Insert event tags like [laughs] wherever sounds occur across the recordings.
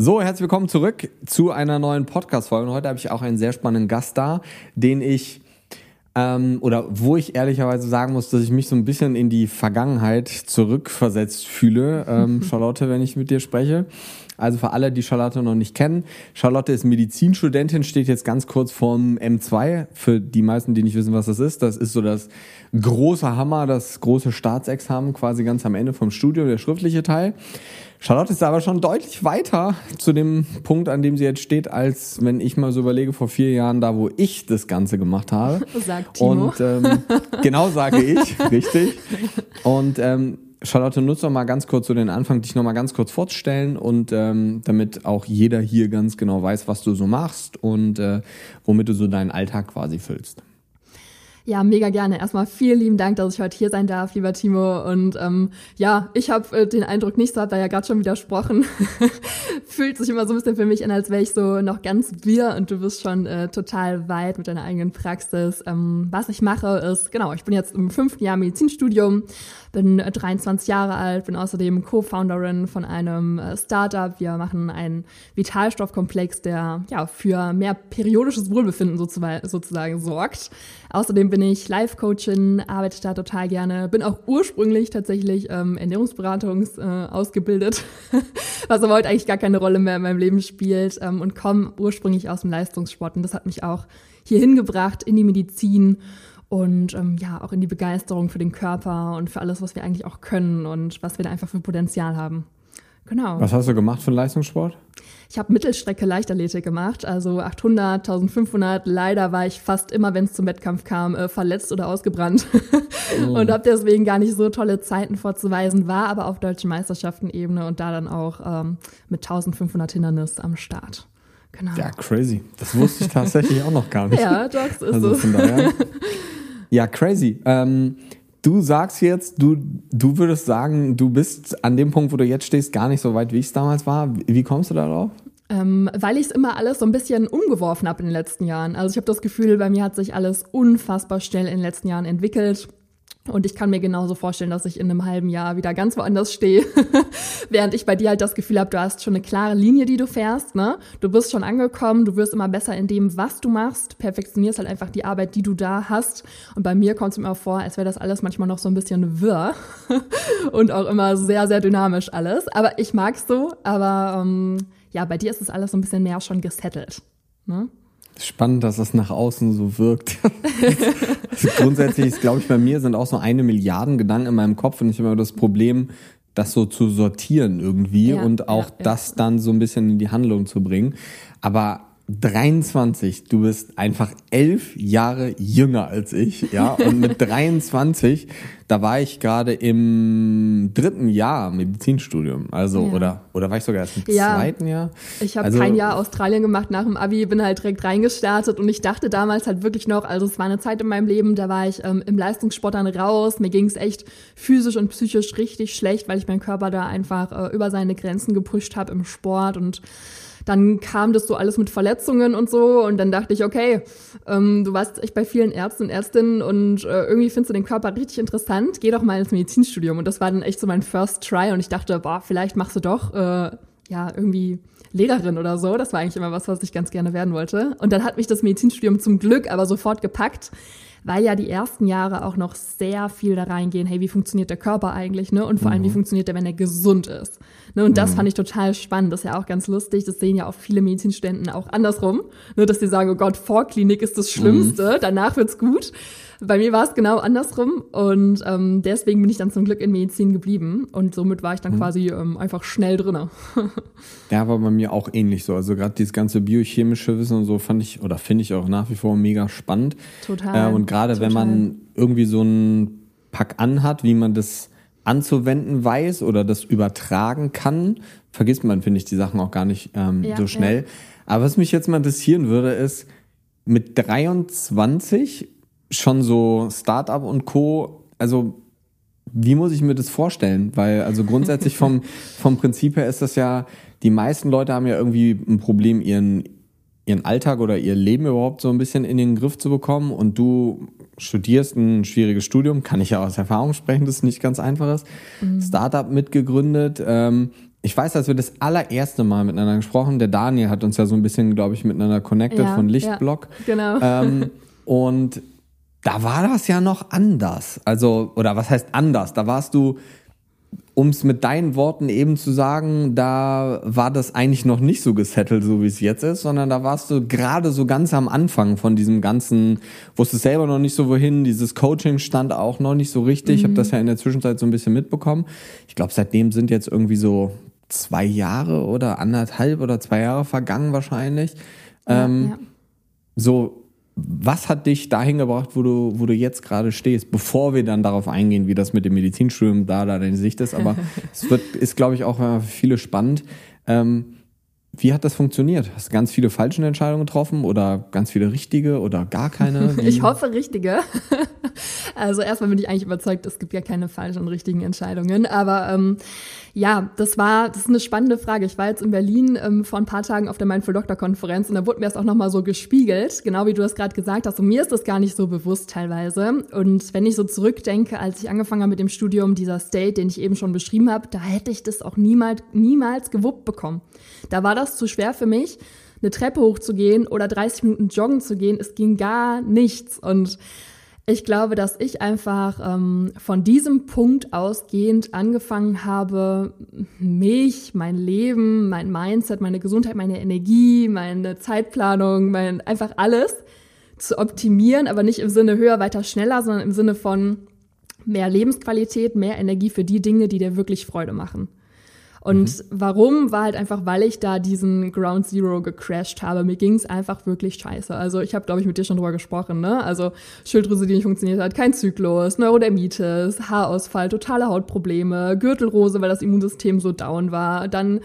So, herzlich willkommen zurück zu einer neuen Podcast-Folge. Und heute habe ich auch einen sehr spannenden Gast da, den ich ähm, oder wo ich ehrlicherweise sagen muss, dass ich mich so ein bisschen in die Vergangenheit zurückversetzt fühle, ähm, [laughs] Charlotte, wenn ich mit dir spreche. Also für alle, die Charlotte noch nicht kennen, Charlotte ist Medizinstudentin, steht jetzt ganz kurz vorm M2. Für die meisten, die nicht wissen, was das ist, das ist so das große Hammer, das große Staatsexamen quasi ganz am Ende vom Studium, der schriftliche Teil. Charlotte ist aber schon deutlich weiter zu dem Punkt, an dem sie jetzt steht, als wenn ich mal so überlege, vor vier Jahren, da wo ich das Ganze gemacht habe. [laughs] Sagt Timo. Und ähm, genau sage ich, [laughs] richtig. Und ähm, Charlotte, nutze doch mal ganz kurz so den Anfang, dich noch mal ganz kurz vorzustellen und ähm, damit auch jeder hier ganz genau weiß, was du so machst und äh, womit du so deinen Alltag quasi füllst. Ja, mega gerne. Erstmal vielen lieben Dank, dass ich heute hier sein darf, lieber Timo. Und ähm, ja, ich habe äh, den Eindruck nicht so, hat da ja gerade schon widersprochen. [laughs] Fühlt sich immer so ein bisschen für mich an, als wäre ich so noch ganz wir und du bist schon äh, total weit mit deiner eigenen Praxis. Ähm, was ich mache ist, genau, ich bin jetzt im fünften Jahr Medizinstudium, bin 23 Jahre alt, bin außerdem Co-Founderin von einem äh, Startup. Wir machen einen Vitalstoffkomplex, der ja für mehr periodisches Wohlbefinden sozusagen sorgt. Außerdem bin ich Life-Coachin, arbeite da total gerne, bin auch ursprünglich tatsächlich ähm, Ernährungsberatungs äh, ausgebildet, [laughs] was aber heute eigentlich gar keine Rolle mehr in meinem Leben spielt ähm, und komme ursprünglich aus dem Leistungssport und das hat mich auch hier hingebracht in die Medizin und ähm, ja, auch in die Begeisterung für den Körper und für alles, was wir eigentlich auch können und was wir da einfach für Potenzial haben. Genau. Was hast du gemacht für einen Leistungssport? Ich habe Mittelstrecke Leichtathletik gemacht, also 800, 1500. Leider war ich fast immer, wenn es zum Wettkampf kam, äh, verletzt oder ausgebrannt oh. und habe deswegen gar nicht so tolle Zeiten vorzuweisen, war aber auf deutschen Meisterschaften-Ebene und da dann auch ähm, mit 1500 Hindernis am Start. Genau. Ja, crazy. Das wusste ich tatsächlich auch noch gar nicht. Ja, doch, ist also Von daher. Ja, crazy. Ähm, Du sagst jetzt, du, du würdest sagen, du bist an dem Punkt, wo du jetzt stehst, gar nicht so weit, wie es damals war. Wie kommst du darauf? Ähm, weil ich es immer alles so ein bisschen umgeworfen habe in den letzten Jahren. Also ich habe das Gefühl, bei mir hat sich alles unfassbar schnell in den letzten Jahren entwickelt. Und ich kann mir genauso vorstellen, dass ich in einem halben Jahr wieder ganz woanders stehe. [laughs] Während ich bei dir halt das Gefühl habe, du hast schon eine klare Linie, die du fährst. Ne? Du bist schon angekommen, du wirst immer besser in dem, was du machst, perfektionierst halt einfach die Arbeit, die du da hast. Und bei mir kommt es immer vor, als wäre das alles manchmal noch so ein bisschen wirr [laughs] und auch immer sehr, sehr dynamisch alles. Aber ich mag's so. Aber ähm, ja, bei dir ist es alles so ein bisschen mehr schon gesettelt. Ne? Spannend, dass das nach außen so wirkt. [laughs] also grundsätzlich ist, glaube ich, bei mir sind auch so eine Milliarden Gedanken in meinem Kopf und ich habe immer das Problem, das so zu sortieren irgendwie ja, und auch ja, ja. das dann so ein bisschen in die Handlung zu bringen. Aber 23, du bist einfach elf Jahre jünger als ich, ja. Und mit [laughs] 23, da war ich gerade im dritten Jahr Medizinstudium. Also, ja. oder, oder war ich sogar erst im ja. zweiten Jahr? Ich habe also, kein Jahr Australien gemacht nach dem Abi, bin halt direkt reingestartet und ich dachte damals halt wirklich noch, also es war eine Zeit in meinem Leben, da war ich ähm, im Leistungssport dann raus. Mir ging es echt physisch und psychisch richtig schlecht, weil ich meinen Körper da einfach äh, über seine Grenzen gepusht habe im Sport und dann kam das so alles mit Verletzungen und so und dann dachte ich, okay, ähm, du warst echt bei vielen Ärzten und Ärztinnen und äh, irgendwie findest du den Körper richtig interessant, geh doch mal ins Medizinstudium und das war dann echt so mein First Try und ich dachte, boah, vielleicht machst du doch äh, ja irgendwie Lehrerin oder so. Das war eigentlich immer was, was ich ganz gerne werden wollte. Und dann hat mich das Medizinstudium zum Glück aber sofort gepackt weil ja die ersten Jahre auch noch sehr viel da reingehen, hey, wie funktioniert der Körper eigentlich, ne? Und vor allem, wie mhm. funktioniert der, wenn er gesund ist. Ne? Und das mhm. fand ich total spannend. Das ist ja auch ganz lustig. Das sehen ja auch viele Medizinstudenten auch andersrum, ne? dass die sagen, oh Gott, Vorklinik ist das Schlimmste, mhm. danach wird's gut. Bei mir war es genau andersrum und ähm, deswegen bin ich dann zum Glück in Medizin geblieben und somit war ich dann mhm. quasi ähm, einfach schnell drinne. ja, war bei mir auch ähnlich so. Also gerade dieses ganze biochemische Wissen und so fand ich oder finde ich auch nach wie vor mega spannend. Total. Äh, und gerade wenn man irgendwie so einen Pack anhat, wie man das anzuwenden weiß oder das übertragen kann, vergisst man, finde ich, die Sachen auch gar nicht ähm, ja, so schnell. Ja. Aber was mich jetzt mal interessieren würde, ist, mit 23 schon so Startup und Co. Also wie muss ich mir das vorstellen? Weil also grundsätzlich vom [laughs] vom Prinzip her ist das ja die meisten Leute haben ja irgendwie ein Problem ihren ihren Alltag oder ihr Leben überhaupt so ein bisschen in den Griff zu bekommen und du studierst ein schwieriges Studium, kann ich ja aus Erfahrung sprechen, das ist nicht ganz einfach ist. Mhm. Startup mitgegründet. Ähm, ich weiß, als wir das allererste Mal miteinander gesprochen, der Daniel hat uns ja so ein bisschen, glaube ich, miteinander connected Ja, von ja, Lichtblock. genau. Ähm, [laughs] und da war das ja noch anders. Also, oder was heißt anders? Da warst du, um es mit deinen Worten eben zu sagen, da war das eigentlich noch nicht so gesettelt, so wie es jetzt ist, sondern da warst du gerade so ganz am Anfang von diesem ganzen, wusstest selber noch nicht so wohin, dieses Coaching stand auch noch nicht so richtig. Ich habe das ja in der Zwischenzeit so ein bisschen mitbekommen. Ich glaube, seitdem sind jetzt irgendwie so zwei Jahre oder anderthalb oder zwei Jahre vergangen wahrscheinlich. Ähm, ja. so, was hat dich dahin gebracht, wo du, wo du jetzt gerade stehst, bevor wir dann darauf eingehen, wie das mit dem Medizinstudium da, da deine Sicht ist, aber [laughs] es wird, ist, glaube ich, auch äh, für viele spannend. Ähm, wie hat das funktioniert? Hast du ganz viele falsche Entscheidungen getroffen oder ganz viele richtige oder gar keine? [laughs] Wie? Ich hoffe richtige. [laughs] Also erstmal bin ich eigentlich überzeugt, es gibt ja keine falschen und richtigen Entscheidungen. Aber ähm, ja, das war, das ist eine spannende Frage. Ich war jetzt in Berlin ähm, vor ein paar Tagen auf der Mindful Doctor Konferenz und da wurde mir das auch nochmal so gespiegelt, genau wie du das gerade gesagt hast. Und mir ist das gar nicht so bewusst teilweise. Und wenn ich so zurückdenke, als ich angefangen habe mit dem Studium, dieser State, den ich eben schon beschrieben habe, da hätte ich das auch niemals, niemals gewuppt bekommen. Da war das zu schwer für mich eine Treppe hochzugehen oder 30 Minuten joggen zu gehen. Es ging gar nichts. Und ich glaube, dass ich einfach ähm, von diesem Punkt ausgehend angefangen habe, mich, mein Leben, mein Mindset, meine Gesundheit, meine Energie, meine Zeitplanung, mein einfach alles zu optimieren, aber nicht im Sinne höher, weiter, schneller, sondern im Sinne von mehr Lebensqualität, mehr Energie für die Dinge, die dir wirklich Freude machen. Und warum? War halt einfach, weil ich da diesen Ground Zero gecrashed habe. Mir ging es einfach wirklich scheiße. Also ich habe, glaube ich, mit dir schon drüber gesprochen, ne? Also Schilddrüse, die nicht funktioniert hat, kein Zyklus, Neurodermitis, Haarausfall, totale Hautprobleme, Gürtelrose, weil das Immunsystem so down war, dann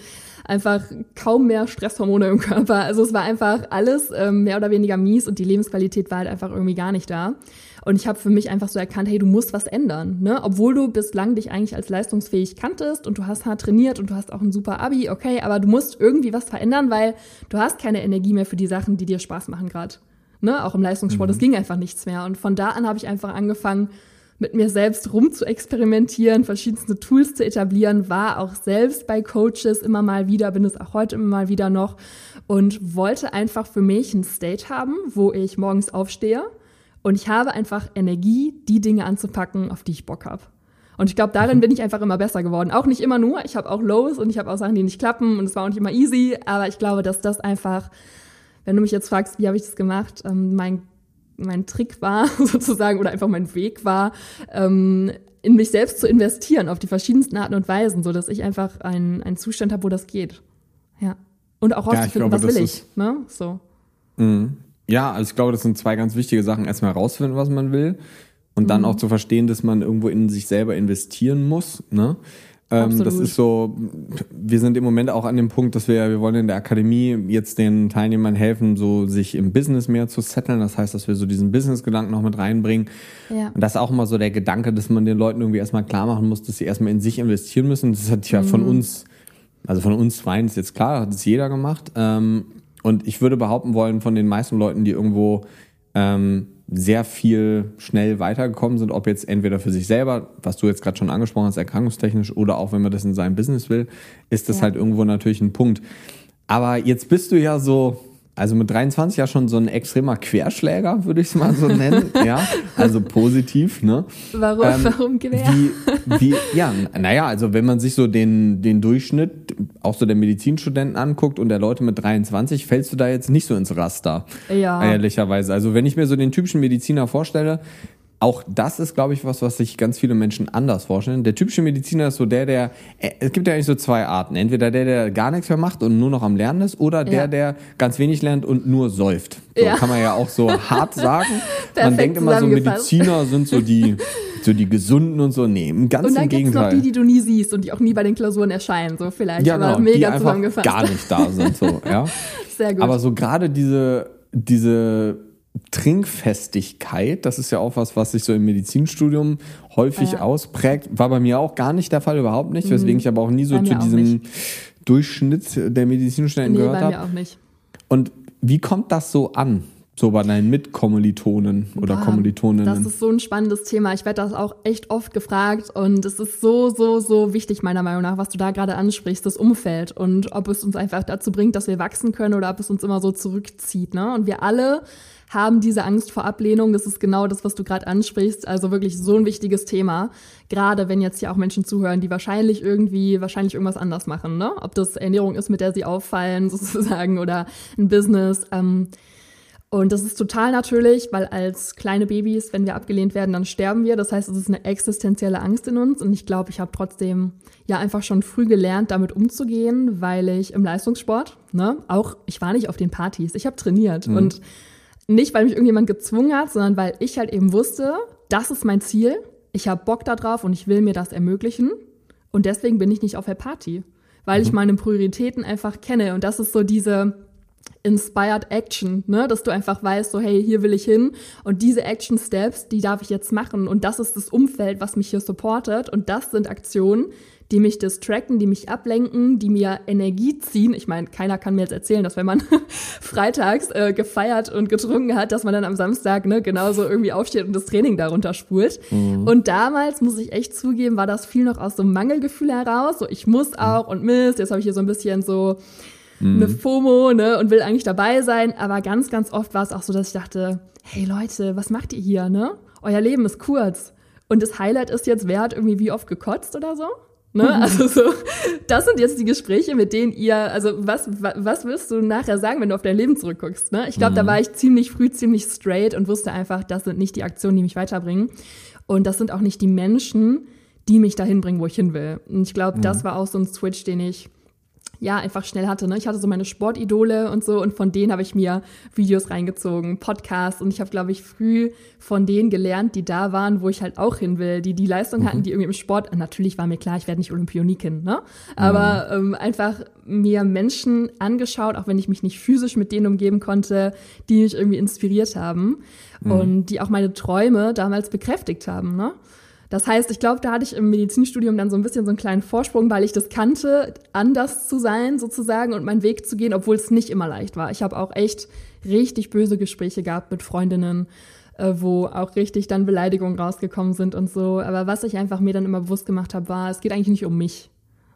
einfach kaum mehr Stresshormone im Körper. Also es war einfach alles ähm, mehr oder weniger mies und die Lebensqualität war halt einfach irgendwie gar nicht da. Und ich habe für mich einfach so erkannt, hey, du musst was ändern. Ne? Obwohl du bislang dich eigentlich als leistungsfähig kanntest und du hast hart trainiert und du hast auch ein super Abi, okay, aber du musst irgendwie was verändern, weil du hast keine Energie mehr für die Sachen, die dir Spaß machen gerade. Ne? Auch im Leistungssport, es ging einfach nichts mehr. Und von da an habe ich einfach angefangen, mit mir selbst rum zu experimentieren, verschiedenste Tools zu etablieren, war auch selbst bei Coaches immer mal wieder, bin es auch heute immer mal wieder noch und wollte einfach für mich ein State haben, wo ich morgens aufstehe und ich habe einfach Energie, die Dinge anzupacken, auf die ich Bock habe. Und ich glaube, darin bin ich einfach immer besser geworden. Auch nicht immer nur. Ich habe auch Lows und ich habe auch Sachen, die nicht klappen und es war auch nicht immer easy. Aber ich glaube, dass das einfach, wenn du mich jetzt fragst, wie habe ich das gemacht, ähm, mein, mein Trick war [laughs] sozusagen oder einfach mein Weg war, ähm, in mich selbst zu investieren auf die verschiedensten Arten und Weisen, so dass ich einfach einen, einen Zustand habe, wo das geht. Ja. Und auch Ja, ich rauszufinden, glaube, was will ich. Ne? So. Ja, also ich glaube, das sind zwei ganz wichtige Sachen. Erstmal herausfinden, was man will und dann auch zu verstehen, dass man irgendwo in sich selber investieren muss. Ne? Ähm, das ist so, wir sind im Moment auch an dem Punkt, dass wir, wir wollen in der Akademie jetzt den Teilnehmern helfen, so sich im Business mehr zu setteln. Das heißt, dass wir so diesen Business-Gedanken noch mit reinbringen. Ja. Und das ist auch immer so der Gedanke, dass man den Leuten irgendwie erstmal klar machen muss, dass sie erstmal in sich investieren müssen. Das hat ja von uns, also von uns zweien ist jetzt klar, hat es jeder gemacht. Ähm, und ich würde behaupten wollen, von den meisten Leuten, die irgendwo ähm, sehr viel schnell weitergekommen sind, ob jetzt entweder für sich selber, was du jetzt gerade schon angesprochen hast, erkrankungstechnisch, oder auch wenn man das in seinem Business will, ist das Ja. halt irgendwo natürlich ein Punkt. Aber jetzt bist du ja so, also mit 23 ja schon so ein extremer Querschläger, würde ich es mal so nennen. [laughs] ja, also positiv, ne? Warum, Ähm, warum Gewehr? Wie, wie, ja, naja, also wenn man sich so den, den Durchschnitt auch so der Medizinstudenten anguckt und der Leute mit 23, fällst du da jetzt nicht so ins Raster. Ja. Ehrlicherweise. Also wenn ich mir so den typischen Mediziner vorstelle, auch das ist, glaube ich, was, was sich ganz viele Menschen anders vorstellen. Der typische Mediziner ist so der, der, äh, es gibt ja eigentlich so zwei Arten. Entweder der, der gar nichts mehr macht und nur noch am Lernen ist, oder der, Ja. der ganz wenig lernt und nur säuft. So Ja. kann man ja auch so [laughs] hart sagen. man denkt immer so. Mediziner sind so die, so die Gesunden und so. Nee, im ganz Und dann im gibt's noch Gegenteil. die, die du nie siehst und die auch nie bei den Klausuren erscheinen, so vielleicht. ja, genau, die mega einfach zusammengefasst. gar nicht da sind. So, ja. [laughs] Sehr gut. Aber so gerade diese, diese Trinkfestigkeit, das ist ja auch was, was sich so im Medizinstudium häufig Ja. Mhm. ausprägt, war bei mir auch gar nicht der Fall, überhaupt nicht, weswegen ich aber auch nie so zu diesem. Durchschnitt der Medizinstudenten nee, gehört bei habe. mir auch nicht. Und wie kommt das so an? so bei deinen Mitkommilitonen oder Boah, Kommilitoninnen? Das ist so ein spannendes Thema. Ich werde das auch echt oft gefragt und es ist so, so, so wichtig meiner Meinung nach, was du da gerade ansprichst, das Umfeld und ob es uns einfach dazu bringt, dass wir wachsen können oder ob es uns immer so zurückzieht. Ne? Und wir alle haben diese Angst vor Ablehnung. Das ist genau das, was du gerade ansprichst. Also wirklich so ein wichtiges Thema. Gerade wenn jetzt hier auch Menschen zuhören, die wahrscheinlich irgendwie, wahrscheinlich irgendwas anders machen. Ne? Ob das Ernährung ist, mit der sie auffallen [laughs] sozusagen oder ein Business. Ähm, und das ist total natürlich, weil als kleine Babys, wenn wir abgelehnt werden, dann sterben wir. Das heißt, es ist eine existenzielle Angst in uns. Und ich glaube, ich habe trotzdem ja einfach schon früh gelernt, damit umzugehen, weil ich im Leistungssport, ne, auch, ich war nicht auf den Partys, ich habe trainiert. Mhm. Und nicht, weil mich irgendjemand gezwungen hat, sondern weil ich halt eben wusste, das ist mein Ziel. Ich habe Bock darauf und ich will mir das ermöglichen. Und deswegen bin ich nicht auf der Party, weil mhm. ich meine Prioritäten einfach kenne. Und das ist so diese Inspired Action, ne? dass du einfach weißt, so hey, hier will ich hin und diese Action Steps, die darf ich jetzt machen und das ist das Umfeld, was mich hier supportet und das sind Aktionen, die mich distracten, die mich ablenken, die mir Energie ziehen. Ich meine, keiner kann mir jetzt erzählen, dass wenn man [laughs] freitags äh, gefeiert und getrunken hat, dass man dann am Samstag ne, genauso irgendwie aufsteht und das Training darunter spult. Mhm. Und damals, muss ich echt zugeben, war das viel noch aus so einem Mangelgefühl heraus. So, ich muss auch und Mist, jetzt habe ich hier so ein bisschen so mhm. eine FOMO ne, und will eigentlich dabei sein. Aber ganz, ganz oft war es auch so, dass ich dachte, hey Leute, was macht ihr hier? Ne? Euer Leben ist kurz. Und das Highlight ist jetzt, wer hat irgendwie wie oft gekotzt oder so? Ne? Mhm. Also so, das sind jetzt die Gespräche, mit denen ihr, also was, was wirst du nachher sagen, wenn du auf dein Leben zurückguckst? Ne? Ich glaube, mhm. da war ich ziemlich früh, ziemlich straight und wusste einfach, das sind nicht die Aktionen, die mich weiterbringen. Und das sind auch nicht die Menschen, die mich dahin bringen, wo ich hin will. Und ich glaube, mhm. das war auch so ein Switch, den ich ja, einfach schnell hatte. Ne? Ich hatte so meine Sportidole und so und von denen habe ich mir Videos reingezogen, Podcasts und ich habe, glaube ich, früh von denen gelernt, die da waren, wo ich halt auch hin will, die die Leistung mhm. hatten, die irgendwie im Sport, natürlich war mir klar, ich werde nicht Olympionikin, ne? aber mhm. ähm, einfach mir Menschen angeschaut, auch wenn ich mich nicht physisch mit denen umgeben konnte, die mich irgendwie inspiriert haben mhm. und die auch meine Träume damals bekräftigt haben. Ne? Das heißt, ich glaube, da hatte ich im Medizinstudium dann so ein bisschen so einen kleinen Vorsprung, weil ich das kannte, anders zu sein sozusagen und meinen Weg zu gehen, obwohl es nicht immer leicht war. Ich habe auch echt richtig böse Gespräche gehabt mit Freundinnen, äh, wo auch richtig dann Beleidigungen rausgekommen sind und so. Aber was ich einfach mir dann immer bewusst gemacht habe, war, es geht eigentlich nicht um mich.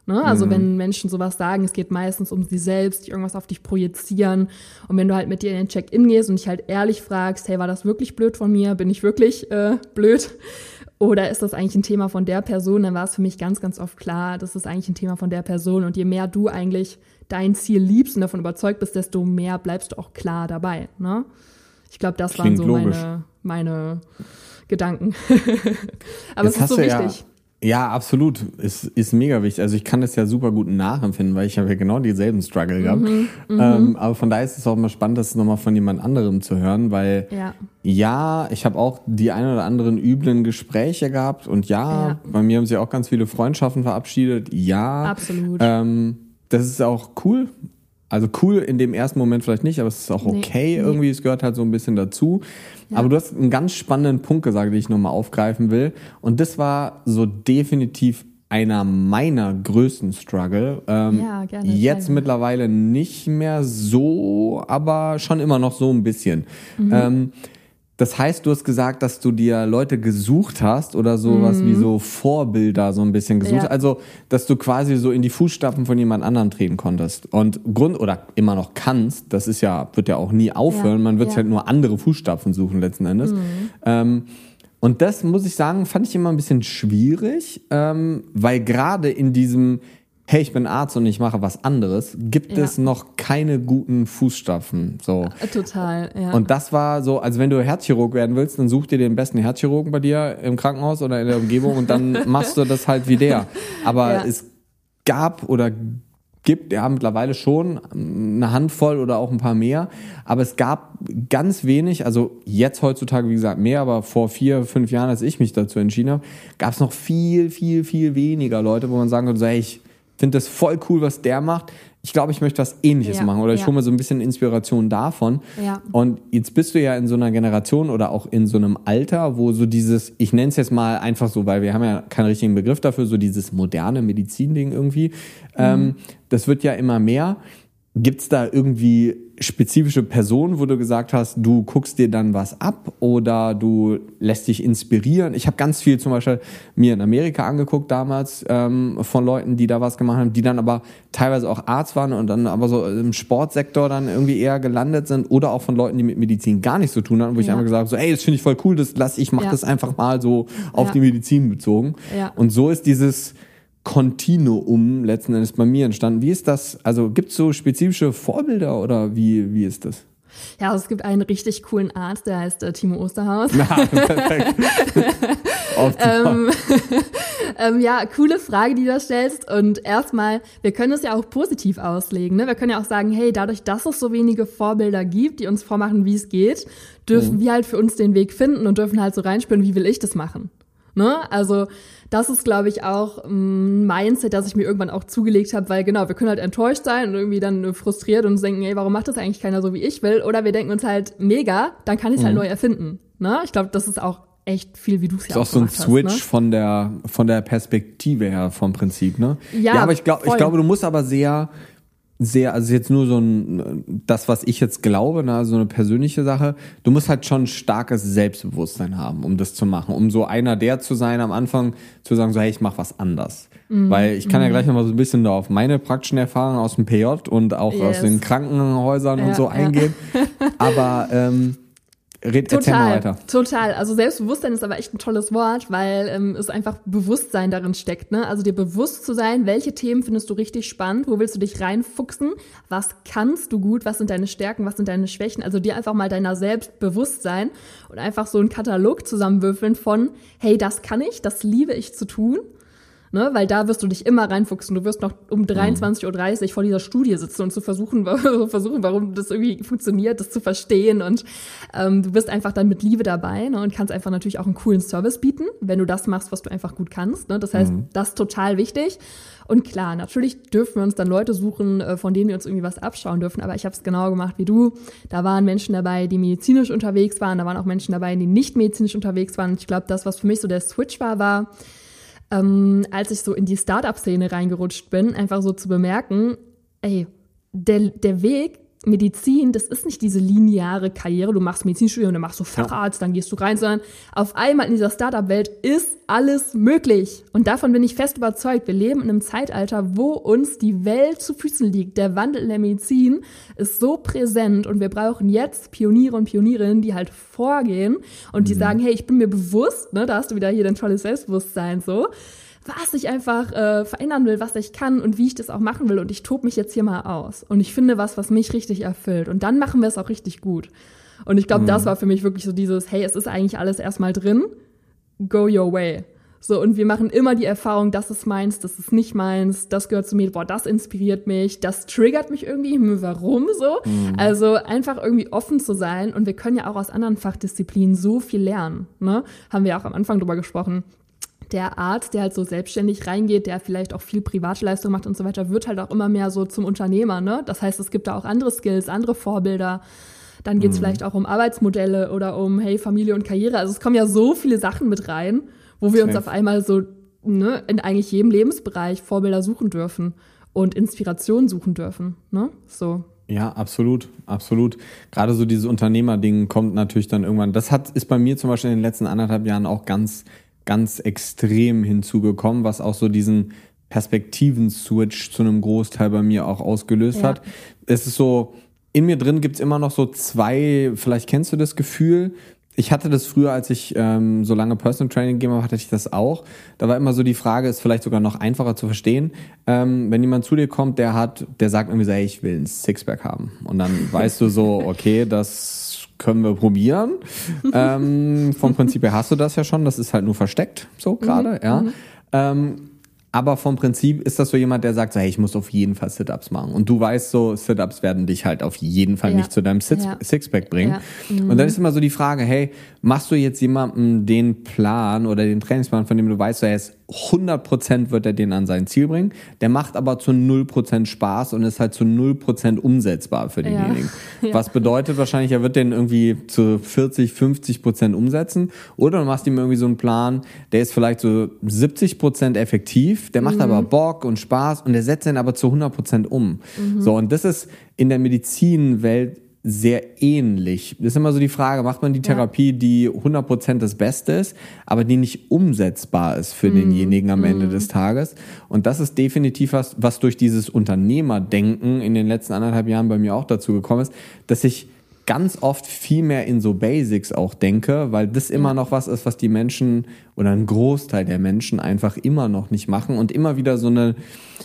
Ne? Also mhm. wenn Menschen sowas sagen, es geht meistens um sie selbst, die irgendwas auf dich projizieren. Und wenn du halt mit dir in den Check-in gehst und dich halt ehrlich fragst, hey, war das wirklich blöd von mir? Bin ich wirklich äh, blöd? Oder ist das eigentlich ein Thema von der Person? Dann war es für mich ganz, ganz oft klar, das ist eigentlich ein Thema von der Person. Und je mehr du eigentlich dein Ziel liebst und davon überzeugt bist, desto mehr bleibst du auch klar dabei. Ne? Ich glaube, das Klingt waren so meine, meine Gedanken. [laughs] Aber Jetzt es ist so wichtig. Ja ja, absolut. Es ist mega wichtig. Also ich kann das ja super gut nachempfinden, weil ich habe ja genau dieselben Struggle gehabt. Mhm, mhm, ähm, aber von daher ist es auch immer spannend, das nochmal von jemand anderem zu hören, weil ja, ja ich habe auch die ein oder anderen üblen Gespräche gehabt und ja, ja, bei mir haben sich auch ganz viele Freundschaften verabschiedet. Ja, absolut. Ähm, das ist auch cool. Also cool in dem ersten Moment vielleicht nicht, aber es ist auch okay nee, irgendwie. Es gehört halt so ein bisschen dazu. Ja. Aber du hast einen ganz spannenden Punkt gesagt, den ich nochmal aufgreifen will. Und das war so definitiv einer meiner größten Struggle. Ähm, ja, gerne. Jetzt gerne. mittlerweile nicht mehr so, aber schon immer noch so ein bisschen. Mhm. Ähm, das heißt, du hast gesagt, dass du dir Leute gesucht hast oder sowas mhm. wie so Vorbilder so ein bisschen gesucht. Ja. Also, dass du quasi so in die Fußstapfen von jemand anderem treten konntest. Und Grund oder immer noch kannst, das ist ja, wird ja auch nie aufhören. Ja. Man wird ja. halt nur andere Fußstapfen suchen letzten Endes. Mhm. Ähm, und das muss ich sagen, fand ich immer ein bisschen schwierig, ähm, weil gerade in diesem hey, ich bin Arzt und ich mache was anderes, gibt ja. es noch keine guten Fußstapfen. So. Äh, total, ja. Und das war so, also wenn du Herzchirurg werden willst, dann such dir den besten Herzchirurgen bei dir im Krankenhaus oder in der Umgebung und dann [laughs] machst du das halt wie der. Aber ja. es gab oder gibt ja mittlerweile schon eine Handvoll oder auch ein paar mehr, aber es gab ganz wenig, also jetzt heutzutage wie gesagt mehr, aber vor vier, fünf Jahren, als ich mich dazu entschieden habe, gab es noch viel, viel, viel weniger Leute, wo man sagen würde, so, hey, ich finde das voll cool, was der macht. Ich glaube, ich möchte was ähnliches ja, machen oder ich ja. hole mir so ein bisschen Inspiration davon. Ja. Und jetzt bist du ja in so einer Generation oder auch in so einem Alter, wo so dieses, ich nenne es jetzt mal einfach so, weil wir haben ja keinen richtigen Begriff dafür, so dieses moderne Medizin-Ding irgendwie, mhm. ähm, das wird ja immer mehr. Gibt's da irgendwie spezifische Personen, wo du gesagt hast, du guckst dir dann was ab oder du lässt dich inspirieren? Ich habe ganz viel zum Beispiel mir in Amerika angeguckt damals ähm, von Leuten, die da was gemacht haben, die dann aber teilweise auch Arzt waren und dann aber so im Sportsektor dann irgendwie eher gelandet sind oder auch von Leuten, die mit Medizin gar nichts zu tun haben, wo ich Ja. einfach gesagt habe, so, ey, das finde ich voll cool, das lass ich, mach Ja. das einfach mal so auf Ja. die Medizin bezogen. Und so ist dieses Kontinuum letzten Endes bei mir entstanden. Wie ist das? Also gibt es so spezifische Vorbilder oder wie, wie ist das? Ja, also es gibt einen richtig coolen Arzt, der heißt äh, Timo Osterhaus. Na, [laughs] perfekt. [laughs] Auf die ähm, [laughs] ähm, ja, coole Frage, die du da stellst. Und erstmal, wir können es ja auch positiv auslegen. Ne? Wir können ja auch sagen, hey, dadurch, dass es so wenige Vorbilder gibt, die uns vormachen, wie es geht, dürfen wir halt für uns den Weg finden und dürfen halt so reinspüren, wie will ich das machen. Ne? Also das ist, glaube ich, auch ein Mindset, das ich mir irgendwann auch zugelegt habe, weil genau, wir können halt enttäuscht sein und irgendwie dann frustriert und denken, ey, warum macht das eigentlich keiner so, wie ich will? Oder wir denken uns halt, mega, dann kann ich es halt neu erfinden. Ne? Ich glaube, das ist auch echt viel, wie du es ja ist auch so ein gemacht hast, Switch ne? von der von der Perspektive her vom Prinzip, ne? Ja, aber ich glaube, ich glaube, du musst aber sehr sehr, also jetzt nur so ein, das, was ich jetzt glaube, ne, so eine persönliche Sache, du musst halt schon starkes Selbstbewusstsein haben, um das zu machen, um so einer der zu sein, am Anfang zu sagen, so, hey, ich mach was anders. Mhm. Weil ich kann ja gleich nochmal so ein bisschen da auf meine praktischen Erfahrungen aus dem PJ und auch aus Yes. den Krankenhäusern und Ja, so ja. eingehen. [laughs] Aber ähm, red, Total, weiter. total. Also Selbstbewusstsein ist aber echt ein tolles Wort, weil ähm, es einfach Bewusstsein darin steckt. Ne? Also dir bewusst zu sein, welche Themen findest du richtig spannend, wo willst du dich reinfuchsen, was kannst du gut, was sind deine Stärken, was sind deine Schwächen. Also dir einfach mal deiner selbst bewusst sein und einfach so einen Katalog zusammenwürfeln von, hey, das kann ich, das liebe ich zu tun. Ne, weil da wirst du dich immer reinfuchsen. Du wirst noch um 23.30 Uhr vor dieser Studie sitzen und zu versuchen, [laughs] versuchen, warum das irgendwie funktioniert, das zu verstehen. Und ähm, du bist einfach dann mit Liebe dabei ne, und kannst einfach natürlich auch einen coolen Service bieten, wenn du das machst, was du einfach gut kannst. Ne? Das heißt, das ist total wichtig. Und klar, natürlich dürfen wir uns dann Leute suchen, äh, von denen wir uns irgendwie was abschauen dürfen. Aber ich habe es genau gemacht wie du. Da waren Menschen dabei, die medizinisch unterwegs waren. Da waren auch Menschen dabei, die nicht medizinisch unterwegs waren. Und ich glaube, das, was für mich so der Switch war, war, ähm, als ich so in die Startup-Szene reingerutscht bin, einfach so zu bemerken, ey, der, der Weg Medizin, das ist nicht diese lineare Karriere, du machst Medizinstudium, dann machst du Facharzt, dann gehst du rein, sondern auf einmal in dieser Startup-Welt ist alles möglich. Und davon bin ich fest überzeugt. Wir leben in einem Zeitalter, wo uns die Welt zu Füßen liegt. Der Wandel in der Medizin ist so präsent und wir brauchen jetzt Pioniere und Pionierinnen, die halt vorgehen und die sagen, hey, ich bin mir bewusst, ne, da hast du wieder hier dein tolles Selbstbewusstsein so, was ich einfach äh, verändern will, was ich kann und wie ich das auch machen will. Und ich tob mich jetzt hier mal aus. Und ich finde was, was mich richtig erfüllt. Und dann machen wir es auch richtig gut. Und ich glaube, das war für mich wirklich so dieses, hey, es ist eigentlich alles erstmal drin, go your way. So, und wir machen immer die Erfahrung, das ist meins, das ist nicht meins, das gehört zu mir, boah, das inspiriert mich, das triggert mich irgendwie, hm, warum so? Also einfach irgendwie offen zu sein und wir können ja auch aus anderen Fachdisziplinen so viel lernen, ne? Haben wir auch am Anfang drüber gesprochen der Arzt, der halt so selbstständig reingeht, der vielleicht auch viel Privatleistung macht und so weiter, wird halt auch immer mehr so zum Unternehmer. Ne? Das heißt, es gibt da auch andere Skills, andere Vorbilder. Dann geht's vielleicht auch um Arbeitsmodelle oder um, hey, Familie und Karriere. Also es kommen ja so viele Sachen mit rein, wo wir uns auf einmal so ne, in eigentlich jedem Lebensbereich Vorbilder suchen dürfen und Inspiration suchen dürfen. Ne? So. Ja, absolut, absolut. Gerade so dieses Unternehmerding kommt natürlich dann irgendwann. Das hat ist bei mir zum Beispiel in den letzten anderthalb Jahren auch ganz, ganz extrem hinzugekommen, was auch so diesen Perspektiven-Switch zu einem Großteil bei mir auch ausgelöst Ja. hat. Es ist so, in mir drin gibt's immer noch so zwei, vielleicht kennst du das Gefühl, ich hatte das früher, als ich ähm, so lange Personal Training gegeben habe, hatte ich das auch. Da war immer so die Frage, ist vielleicht sogar noch einfacher zu verstehen, ähm, wenn jemand zu dir kommt, der hat, der sagt irgendwie so, hey, ich will ein Sixpack haben. Und dann weißt du so, [laughs] okay, das können wir probieren. [laughs] ähm, vom Prinzip her hast du das ja schon, das ist halt nur versteckt, so gerade, ja. Ähm, aber vom Prinzip ist das so jemand, der sagt so, hey, ich muss auf jeden Fall Sit-Ups machen. Und du weißt so, Sit-Ups werden dich halt auf jeden Fall Ja. nicht zu deinem Six Ja. Sixpack bringen. Ja. Und dann ist immer so die Frage, hey, machst du jetzt jemandem den Plan oder den Trainingsplan, von dem du weißt, er ist 100% wird er den an sein Ziel bringen. Der macht aber zu 0% Spaß und ist halt zu 0% umsetzbar für denjenigen. Ja. [laughs] Ja. Was bedeutet wahrscheinlich, er wird den irgendwie zu 40, 50% umsetzen. Oder du machst ihm irgendwie so einen Plan, der ist vielleicht so 70% effektiv, der macht mhm. aber Bock und Spaß und der setzt den aber zu 100% um. Mhm. So, und das ist in der Medizinwelt sehr ähnlich. Das ist immer so die Frage, macht man die Therapie, die 100% das Beste ist, aber die nicht umsetzbar ist für mm. denjenigen am mm. Ende des Tages. Und das ist definitiv was, was durch dieses Unternehmerdenken in den letzten anderthalb Jahren bei mir auch dazu gekommen ist, dass ich ganz oft viel mehr in so Basics auch denke, weil das immer noch was ist, was die Menschen oder ein Großteil der Menschen einfach immer noch nicht machen und immer wieder so eine,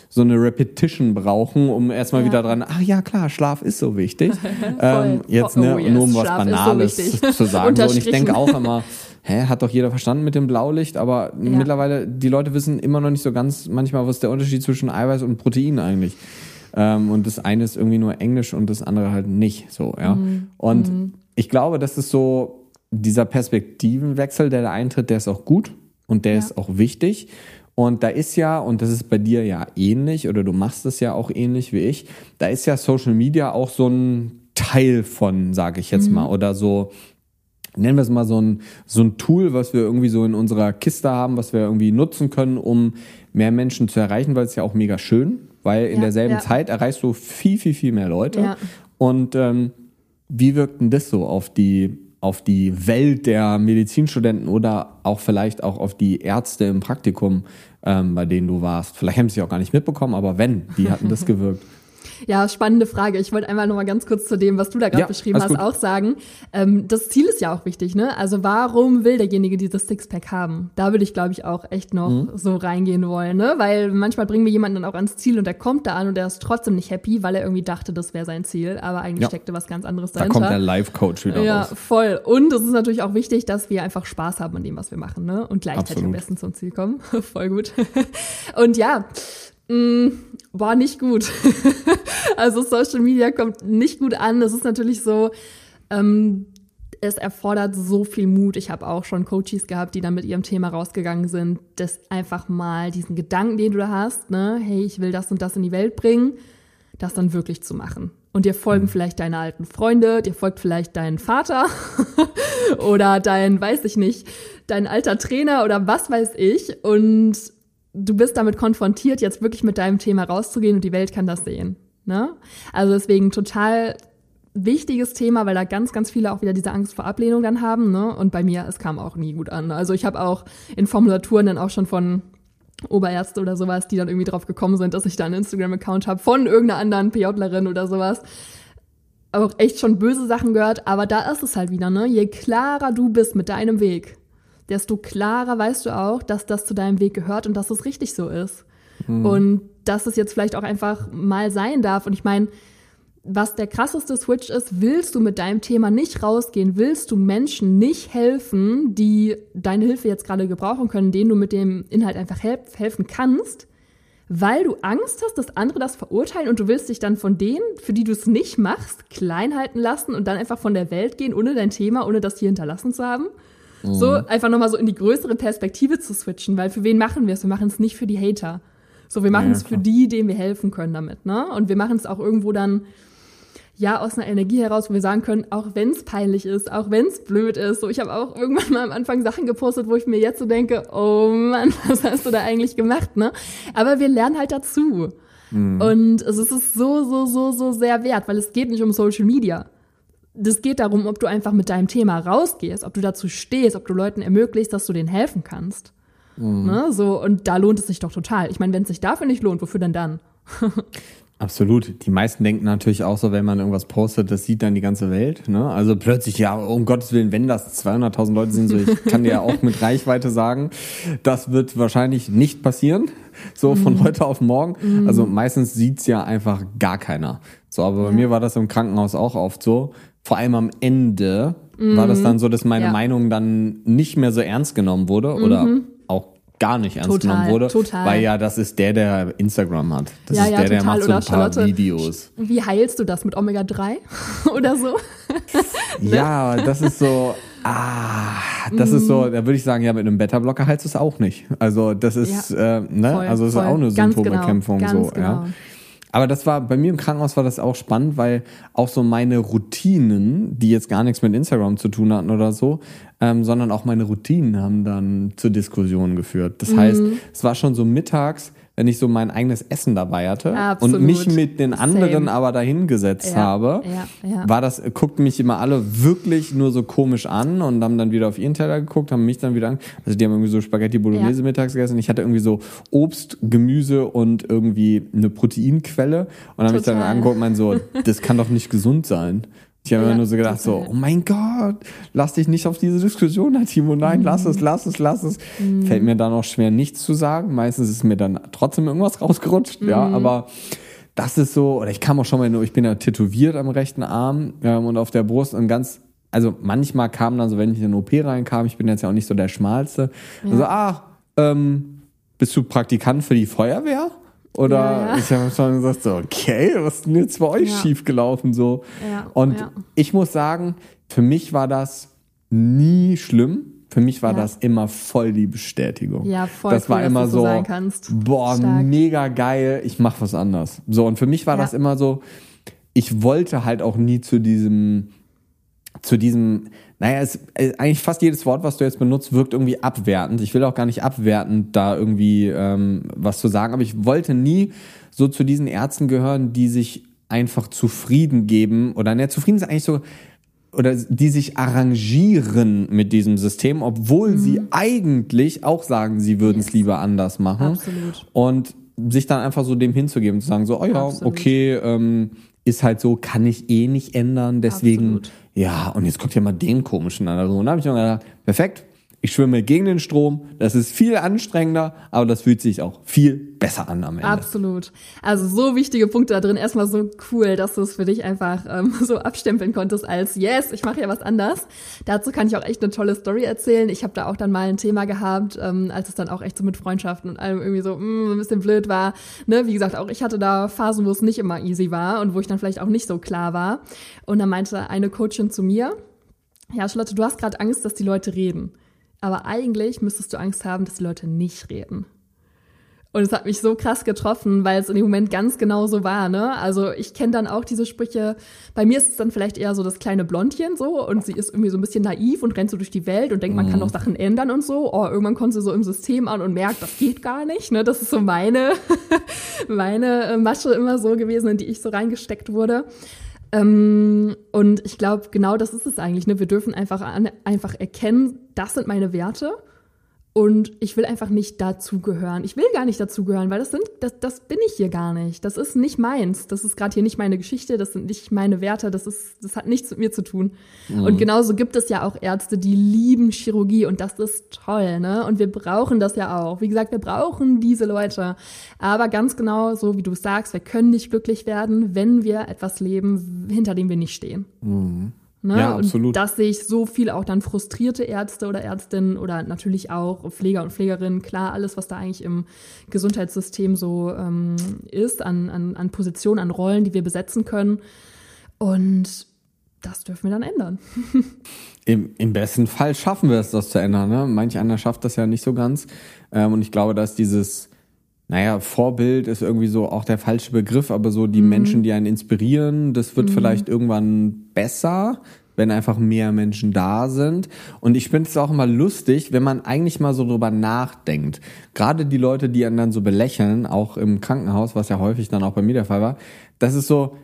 so eine Repetition brauchen, um erstmal ja. wieder dran, ach ja klar, Schlaf ist so wichtig. [laughs] ähm, jetzt ne, oh, yes, nur um was Schlaf Banales so [laughs] zu sagen. so, und ich denke auch immer, hä, hat doch jeder verstanden mit dem Blaulicht, aber ja. mittlerweile, die Leute wissen immer noch nicht so ganz manchmal, was der Unterschied zwischen Eiweiß und Protein eigentlich ist. Ähm, und das eine ist irgendwie nur Englisch und das andere halt nicht. So, ja. Mhm. Und mhm. ich glaube, das ist so dieser Perspektivenwechsel, der da eintritt, der ist auch gut und der ja. ist auch wichtig. Und da ist ja, und das ist bei dir ja ähnlich, oder du machst es ja auch ähnlich wie ich, da ist ja Social Media auch so ein Teil von, sage ich jetzt mhm. mal, oder so, nennen wir es mal so ein, so ein Tool, was wir irgendwie so in unserer Kiste haben, was wir irgendwie nutzen können, um mehr Menschen zu erreichen, weil es ja auch mega schön weil in ja, derselben ja. Zeit erreichst du viel, viel, viel mehr Leute. Ja. Und ähm, wie wirkt denn das so auf die, auf die Welt der Medizinstudenten oder auch vielleicht auch auf die Ärzte im Praktikum, ähm, bei denen du warst? Vielleicht haben sie auch gar nicht mitbekommen, aber wenn, wie hat denn das [laughs] gewirkt? Ja, spannende Frage. Ich wollte einmal noch mal ganz kurz zu dem, was du da gerade ja, beschrieben hast, gut. auch sagen. Ähm, das Ziel ist ja auch wichtig, ne? Also warum will derjenige dieses Sixpack haben? Da würde ich, glaube ich, auch echt noch mhm. so reingehen wollen, ne? Weil manchmal bringen wir jemanden dann auch ans Ziel und der kommt da an und der ist trotzdem nicht happy, weil er irgendwie dachte, das wäre sein Ziel, aber eigentlich ja. steckte was ganz anderes dahinter. Da kommt der Life-Coach wieder ja, raus. Ja, voll. Und es ist natürlich auch wichtig, dass wir einfach Spaß haben an dem, was wir machen, ne? Und gleichzeitig Absolut. am besten zum Ziel kommen. [laughs] voll gut. und ja, war nicht gut. [laughs] also Social Media kommt nicht gut an. Das ist natürlich so, ähm, es erfordert so viel Mut. Ich habe auch schon Coaches gehabt, die dann mit ihrem Thema rausgegangen sind, das einfach mal diesen Gedanken, den du da hast, ne, hey, ich will das und das in die Welt bringen, das dann wirklich zu machen. Und dir folgen mhm. vielleicht deine alten Freunde, dir folgt vielleicht dein Vater [laughs] oder dein, weiß ich nicht, dein alter Trainer oder was weiß ich. Und du bist damit konfrontiert, jetzt wirklich mit deinem Thema rauszugehen und die Welt kann das sehen. Ne? Also deswegen total wichtiges Thema, weil da ganz, ganz viele auch wieder diese Angst vor Ablehnung dann haben. Ne? Und bei mir, es kam auch nie gut an. Also ich habe auch in Formulaturen dann auch schon von Oberärzte oder sowas, die dann irgendwie drauf gekommen sind, dass ich da einen Instagram-Account habe von irgendeiner anderen PJlerin oder sowas. Auch echt schon böse Sachen gehört, aber da ist es halt wieder, ne? Je klarer du bist mit deinem Weg, desto klarer weißt du auch, dass das zu deinem Weg gehört und dass es richtig so ist. Mhm. Und dass es jetzt vielleicht auch einfach mal sein darf. Und ich meine, was der krasseste Switch ist, willst du mit deinem Thema nicht rausgehen, willst du Menschen nicht helfen, die deine Hilfe jetzt gerade gebrauchen können, denen du mit dem Inhalt einfach helf helfen kannst, weil du Angst hast, dass andere das verurteilen und du willst dich dann von denen, für die du es nicht machst, klein halten lassen und dann einfach von der Welt gehen, ohne dein Thema, ohne das hier hinterlassen zu haben. Mhm. So einfach nochmal so in die größere Perspektive zu switchen, weil für wen machen wir es? Wir machen es nicht für die Hater. So, wir machen ja, es für die, denen wir helfen können damit, ne? Und wir machen es auch irgendwo dann, ja, aus einer Energie heraus, wo wir sagen können, auch wenn es peinlich ist, auch wenn es blöd ist. So, ich habe auch irgendwann mal am Anfang Sachen gepostet, wo ich mir jetzt so denke, oh Mann, [laughs] was hast du da eigentlich gemacht, ne? Aber wir lernen halt dazu. Mhm. Und es ist so, so, so, so sehr wert, weil es geht nicht um Social Media das geht darum, ob du einfach mit deinem Thema rausgehst, ob du dazu stehst, ob du Leuten ermöglicht, dass du denen helfen kannst. Mhm. Ne? So, und da lohnt es sich doch total. Ich meine, wenn es sich dafür nicht lohnt, wofür denn dann? [laughs] Absolut. Die meisten denken natürlich auch so, wenn man irgendwas postet, das sieht dann die ganze Welt. Ne? Also plötzlich, ja, um Gottes Willen, wenn das 200.000 Leute sind, so ich kann dir ja auch mit Reichweite sagen, das wird wahrscheinlich nicht passieren, so von mhm. heute auf morgen. Mhm. Also meistens sieht's ja einfach gar keiner. So, aber bei ja. mir war das im Krankenhaus auch oft so vor allem am Ende mhm. war das dann so, dass meine ja. Meinung dann nicht mehr so ernst genommen wurde mhm. oder auch gar nicht ernst total, genommen wurde, total. weil ja das ist der, der Instagram hat. Das ja, ist ja, der, der macht so ein paar Charlotte, Videos. Wie heilst du das mit Omega 3 [laughs] oder so? [laughs] ja, das ist so Ah, das ist so, da würde ich sagen, ja, mit einem Beta-Blocker heizt es auch nicht. Also das ist, ja, äh, ne, voll, also es ist auch eine Symptombekämpfung genau, so, genau. ja. Aber das war, bei mir im Krankenhaus war das auch spannend, weil auch so meine Routinen, die jetzt gar nichts mit Instagram zu tun hatten oder so, ähm, sondern auch meine Routinen haben dann zu Diskussionen geführt. Das mhm. heißt, es war schon so mittags, wenn ich so mein eigenes Essen dabei hatte Absolut. und mich mit den anderen Same. aber dahingesetzt ja, habe, ja, ja. war das, guckten mich immer alle wirklich nur so komisch an und haben dann wieder auf ihren Teller geguckt, haben mich dann wieder an. Also die haben irgendwie so Spaghetti Bolognese mittags gegessen. Ich hatte irgendwie so Obst, Gemüse und irgendwie eine Proteinquelle und habe mich dann angeguckt und meinte so, [laughs] das kann doch nicht gesund sein. Ich habe ja, immer nur so gedacht, so, oh mein Gott, lass dich nicht auf diese Diskussion ein, Timo. Nein, mhm. lass es, lass es, lass es. Mhm. Fällt mir dann auch schwer, nichts zu sagen. Meistens ist mir dann trotzdem irgendwas rausgerutscht, mhm. ja, aber das ist so, oder ich kam auch schon mal nur, ich bin ja tätowiert am rechten Arm ähm, und auf der Brust und ganz, also manchmal kam dann so, wenn ich in den OP reinkam, ich bin jetzt ja auch nicht so der Schmalste, ja. also, ah, ähm, bist du Praktikant für die Feuerwehr? Oder ja, ja. ich habe schon gesagt, so, okay, was ist denn jetzt bei euch ja. schiefgelaufen? So. Und ich muss sagen, für mich war das nie schlimm. Für mich war das immer voll die Bestätigung. Ja, voll Das cool, war immer so, so boah, Stark. mega geil, ich mach was anders. So, und für mich war das immer so, ich wollte halt auch nie zu diesem, zu diesem, naja, es, äh, eigentlich fast jedes Wort, was du jetzt benutzt, wirkt irgendwie abwertend. Ich will auch gar nicht abwertend da irgendwie ähm, was zu sagen, aber ich wollte nie so zu diesen Ärzten gehören, die sich einfach zufrieden geben oder ne, zufrieden ist eigentlich so oder die sich arrangieren mit diesem System, obwohl mhm. sie eigentlich auch sagen, sie würden es yes. lieber anders machen. Absolut. Und sich dann einfach so dem hinzugeben, zu sagen, so, oh ja, Absolut. okay, ähm, ist halt so, kann ich eh nicht ändern, deswegen Absolut ja, und jetzt guckt ihr mal den komischen an. Also, und da habe ich mir gedacht, perfekt, ich schwimme gegen den Strom, das ist viel anstrengender, aber das fühlt sich auch viel besser an am Ende. Absolut. Also so wichtige Punkte da drin. Erstmal so cool, dass du es für dich einfach ähm, [laughs] so abstempeln konntest als Yes, ich mache ja was anders. Dazu kann ich auch echt eine tolle Story erzählen. Ich habe da auch dann mal ein Thema gehabt, ähm, als es dann auch echt so mit Freundschaften und allem irgendwie so mh, mm, ein bisschen blöd war. Ne? Wie gesagt, auch ich hatte da Phasen, wo es nicht immer easy war und wo ich dann vielleicht auch nicht so klar war. Und dann meinte eine Coachin zu mir, ja, Charlotte, du hast gerade Angst, dass die Leute reden. Aber eigentlich müsstest du Angst haben, dass die Leute nicht reden. Und es hat mich so krass getroffen, weil es in dem Moment ganz genau so war, ne? Also ich kenne dann auch diese Sprüche. Bei mir ist es dann vielleicht eher so das kleine Blondchen so und sie ist irgendwie so ein bisschen naiv und rennt so durch die Welt und denkt, man kann mhm. doch Sachen ändern und so. Oh, irgendwann kommt sie so im System an und merkt, das geht gar nicht, ne? Das ist so meine, [laughs] meine äh, Masche immer so gewesen, in die ich so reingesteckt wurde. Ähm, und ich glaube, genau das ist es eigentlich. Ne? Wir dürfen einfach, an, einfach erkennen, das sind meine Werte und ich will einfach nicht dazugehören. Ich will gar nicht dazugehören, weil das sind, das, das bin ich hier gar nicht. Das ist nicht meins. Das ist gerade hier nicht meine Geschichte, das sind nicht meine Werte, das ist, das hat nichts mit mir zu tun. Mhm. Und genauso gibt es ja auch Ärzte, die lieben Chirurgie und das ist toll, ne? Und wir brauchen das ja auch. Wie gesagt, wir brauchen diese Leute. Aber ganz genau, so wie du sagst, wir können nicht glücklich werden, wenn wir etwas leben, hinter dem wir nicht stehen. Mhm. Ne? Ja, absolut. Und das sehe ich so viel auch dann frustrierte Ärzte oder Ärztinnen oder natürlich auch Pfleger und Pflegerinnen, klar, alles, was da eigentlich im Gesundheitssystem so ähm, ist, an, an, an Positionen, an Rollen, die wir besetzen können. Und das dürfen wir dann ändern. [laughs] Im, Im besten Fall schaffen wir es, das zu ändern. Ne? Manch einer schafft das ja nicht so ganz. Ähm, und ich glaube, dass dieses naja, Vorbild ist irgendwie so auch der falsche Begriff, aber so die mhm. Menschen, die einen inspirieren, das wird mhm. vielleicht irgendwann besser, wenn einfach mehr Menschen da sind. Und ich finde es auch immer lustig, wenn man eigentlich mal so drüber nachdenkt. Gerade die Leute, die einen dann so belächeln, auch im Krankenhaus, was ja häufig dann auch bei mir der Fall war, das ist so,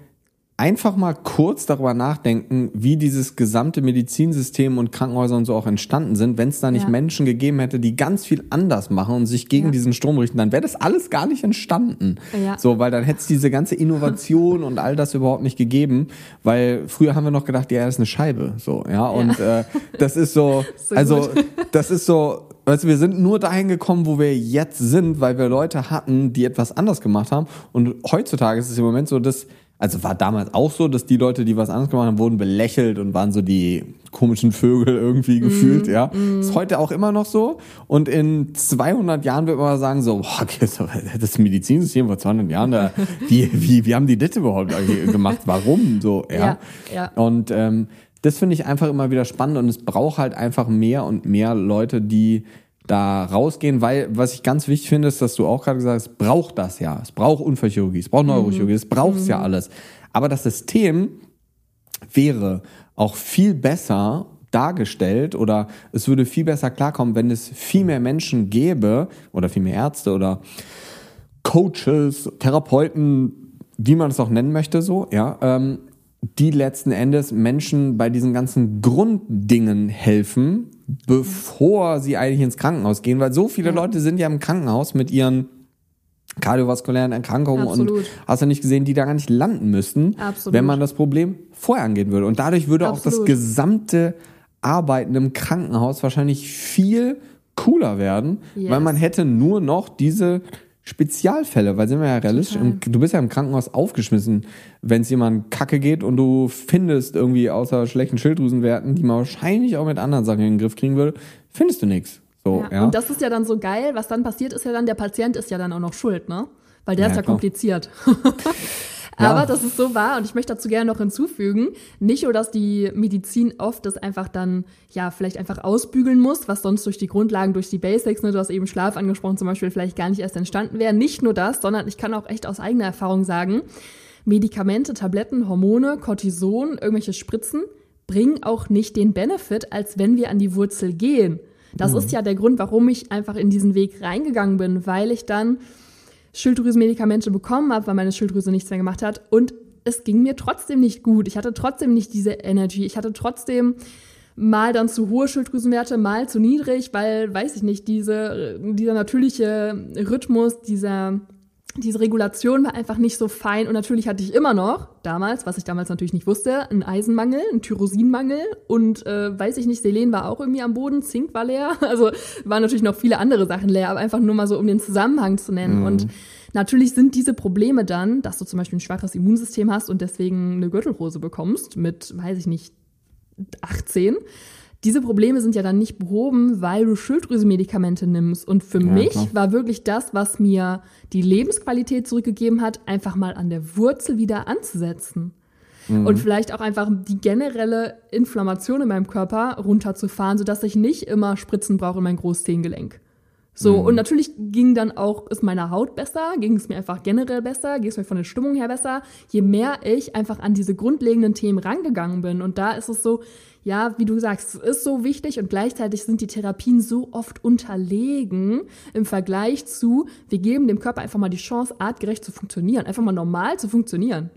einfach mal kurz darüber nachdenken, wie dieses gesamte Medizinsystem und Krankenhäuser und so auch entstanden sind. Wenn es da nicht ja. Menschen gegeben hätte, die ganz viel anders machen und sich gegen ja. diesen Strom richten, dann wäre das alles gar nicht entstanden. Ja. So, weil dann hätte es diese ganze Innovation und all das überhaupt nicht gegeben, weil früher haben wir noch gedacht, ja, das ist eine Scheibe, so, ja, und äh, das ist so, [laughs] so also gut. [laughs] das ist so, Weißt du, wir sind nur dahin gekommen, wo wir jetzt sind, weil wir Leute hatten, die etwas anders gemacht haben. Und heutzutage ist es im Moment so, dass also war damals auch so, dass die Leute, die was anderes gemacht haben, wurden belächelt und waren so die komischen Vögel irgendwie gefühlt, mm, ja. Mm. Ist heute auch immer noch so. Und in 200 Jahren wird man mal sagen so, boah, das Medizinsystem vor 200 Jahren, da, [laughs] wie, wie, wie haben die das überhaupt gemacht? Warum? So, ja. ja, ja. Und ähm, das finde ich einfach immer wieder spannend und es braucht halt einfach mehr und mehr Leute, die da rausgehen, weil was ich ganz wichtig finde, ist, dass du auch gerade gesagt hast, es braucht das ja. Es braucht Unfallchirurgie, es braucht Neurochirurgie, es braucht es ja alles. Aber das System wäre auch viel besser dargestellt oder es würde viel besser klarkommen, wenn es viel mehr Menschen gäbe oder viel mehr Ärzte oder Coaches, Therapeuten, wie man es auch nennen möchte, so, ja, ähm, die letzten Endes Menschen bei diesen ganzen Grunddingen helfen, bevor sie eigentlich ins Krankenhaus gehen, weil so viele Leute sind ja im Krankenhaus mit ihren kardiovaskulären Erkrankungen Absolut. und hast du nicht gesehen, die da gar nicht landen müssten, Absolut. wenn man das Problem vorher angehen würde. Und dadurch würde auch das Absolut. gesamte Arbeiten im Krankenhaus wahrscheinlich viel cooler werden, Yes. weil man hätte nur noch diese Spezialfälle, weil sind wir ja realistisch, im, du bist ja im Krankenhaus aufgeschmissen, wenn es jemand kacke geht und du findest irgendwie außer schlechten Schilddrüsenwerten, die man wahrscheinlich auch mit anderen Sachen in den Griff kriegen würde, findest du nichts. So, Ja. ja. Und das ist ja dann so geil, was dann passiert, ist ja dann, der Patient ist ja dann auch noch schuld, ne? Weil der Ja, ist ja klar. kompliziert. [laughs] Ja. Aber das ist so wahr und ich möchte dazu gerne noch hinzufügen, nicht nur, dass die Medizin oft das einfach dann, ja, vielleicht einfach ausbügeln muss, was sonst durch die Grundlagen, durch die Basics, ne, du hast eben Schlaf angesprochen zum Beispiel, vielleicht gar nicht erst entstanden wäre. Nicht nur das, sondern ich kann auch echt aus eigener Erfahrung sagen, Medikamente, Tabletten, Hormone, Cortison, irgendwelche Spritzen bringen auch nicht den Benefit, als wenn wir an die Wurzel gehen. Das ist ja der Grund, warum ich einfach in diesen Weg reingegangen bin, weil ich dann Schilddrüsenmedikamente bekommen habe, weil meine Schilddrüse nichts mehr gemacht hat und es ging mir trotzdem nicht gut. Ich hatte trotzdem nicht diese Energy. Ich hatte trotzdem mal dann zu hohe Schilddrüsenwerte, mal zu niedrig, weil, weiß ich nicht, diese, dieser natürliche Rhythmus, dieser, diese Regulation war einfach nicht so fein. Und natürlich hatte ich immer noch damals, was ich damals natürlich nicht wusste, einen Eisenmangel, einen Tyrosinmangel und äh, weiß ich nicht, Selen war auch irgendwie am Boden, Zink war leer. [laughs] Also waren natürlich noch viele andere Sachen leer, aber einfach nur mal so, um den Zusammenhang zu nennen. Und natürlich sind diese Probleme dann, dass du zum Beispiel ein schwaches Immunsystem hast und deswegen eine Gürtelrose bekommst mit, weiß ich nicht, 18. Diese Probleme sind ja dann nicht behoben, weil du Schilddrüsenmedikamente nimmst. Und für Ja, mich klar. war wirklich das, was mir die Lebensqualität zurückgegeben hat, einfach mal an der Wurzel wieder anzusetzen. Und vielleicht auch einfach die generelle Inflammation in meinem Körper runterzufahren, sodass ich nicht immer Spritzen brauche in mein Großzehengelenk. So, und natürlich ging dann auch, ist meine Haut besser, ging es mir einfach generell besser, ging es mir von der Stimmung her besser, je mehr ich einfach an diese grundlegenden Themen rangegangen bin. Und da ist es so, ja, wie du sagst, es ist so wichtig und gleichzeitig sind die Therapien so oft unterlegen im Vergleich zu, wir geben dem Körper einfach mal die Chance, artgerecht zu funktionieren, einfach mal normal zu funktionieren.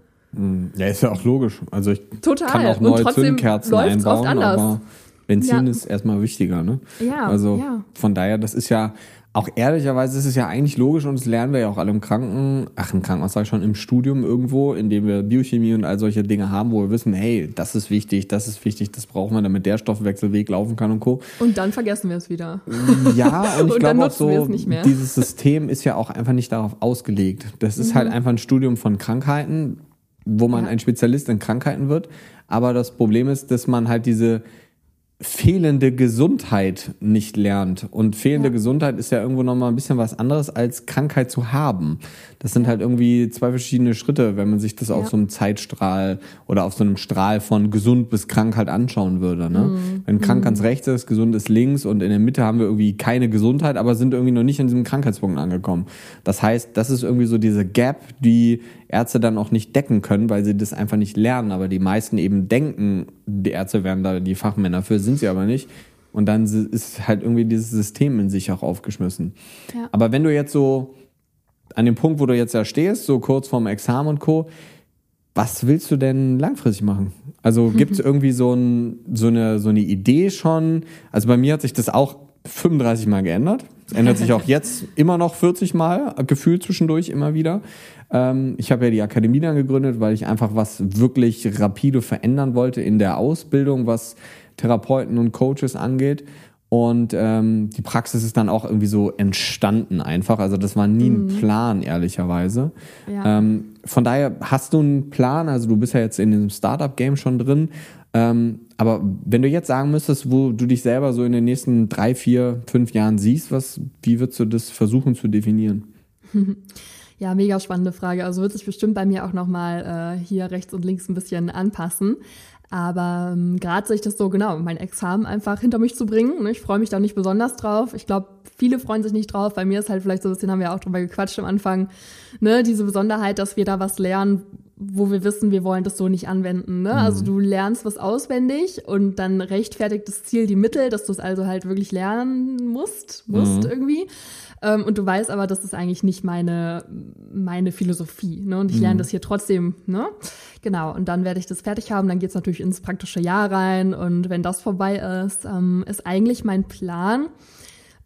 Ja, ist ja auch logisch. Also ich Total. kann auch neue Zündkerzen einbauen, aber Benzin Ja. ist erstmal wichtiger, ne? Ja, Also ja. von daher, das ist ja auch ehrlicherweise ist es ja eigentlich logisch und das lernen wir ja auch alle im Kranken, ach im Krankenhaus sag ich schon, im Studium irgendwo, in dem wir Biochemie und all solche Dinge haben, wo wir wissen, hey, das ist wichtig, das ist wichtig, das brauchen wir, damit der Stoffwechselweg laufen kann und Co. Und dann vergessen wir es wieder. Ja, [laughs] und ich glaube auch so, es nicht mehr. dieses System ist ja auch einfach nicht darauf ausgelegt. Das ist halt einfach ein Studium von Krankheiten, wo man Mhm. Ja. ein Spezialist in Krankheiten wird. Aber das Problem ist, dass man halt diese fehlende Gesundheit nicht lernt. Und fehlende Ja. Gesundheit ist ja irgendwo nochmal ein bisschen was anderes als Krankheit zu haben. Das sind halt irgendwie zwei verschiedene Schritte, wenn man sich das auf Ja. so einem Zeitstrahl oder auf so einem Strahl von gesund bis krank halt anschauen würde. Ne? Mhm. Wenn krank ganz rechts ist, gesund ist links und in der Mitte haben wir irgendwie keine Gesundheit, aber sind irgendwie noch nicht an diesem Krankheitspunkt angekommen. Das heißt, das ist irgendwie so diese Gap, die Ärzte dann auch nicht decken können, weil sie das einfach nicht lernen. Aber die meisten eben denken, die Ärzte wären da die Fachmänner für, sind sie aber nicht. Und dann ist halt irgendwie dieses System in sich auch aufgeschmissen. Ja. Aber wenn du jetzt so an dem Punkt, wo du jetzt ja stehst, so kurz vorm Examen und Co., was willst du denn langfristig machen? Also [laughs] gibt es irgendwie so, ein, so, eine, so eine Idee schon? Also bei mir hat sich das auch 35 Mal geändert. Es ändert sich auch [laughs] jetzt immer noch 40 Mal, gefühlt zwischendurch immer wieder. Ähm, ich habe ja die Akademie dann gegründet, weil ich einfach was wirklich rapide verändern wollte in der Ausbildung, was Therapeuten und Coaches angeht. Und ähm, die Praxis ist dann auch irgendwie so entstanden einfach. Also das war nie ein Plan, ehrlicherweise. Ja. Ähm, von daher hast du einen Plan, also du bist ja jetzt in dem Startup-Game schon drin. Ähm, aber wenn du jetzt sagen müsstest, wo du dich selber so in den nächsten drei, vier, fünf Jahren siehst, was, wie würdest du das versuchen zu definieren? [laughs] Ja, mega spannende Frage. Also wird sich bestimmt bei mir auch nochmal äh, hier rechts und links ein bisschen anpassen. Aber ähm, gerade sehe ich das so genau, mein Examen einfach hinter mich zu bringen. Ne? Ich freue mich da nicht besonders drauf. Ich glaube, viele freuen sich nicht drauf. Bei mir ist halt vielleicht so ein bisschen, haben wir auch drüber gequatscht am Anfang, ne, diese Besonderheit, dass wir da was lernen, wo wir wissen, wir wollen das so nicht anwenden. Ne? Also mhm. Also du lernst was auswendig und dann rechtfertigt das Ziel die Mittel, dass du es also halt wirklich lernen musst, musst mhm. irgendwie. Ähm, und du weißt aber, das ist eigentlich nicht meine, meine Philosophie. Ne? Und ich lerne mhm. das hier trotzdem. Ne? Genau, und dann werde ich das fertig haben. Dann geht's natürlich ins praktische Jahr rein. Und wenn das vorbei ist, ähm, ist eigentlich mein Plan,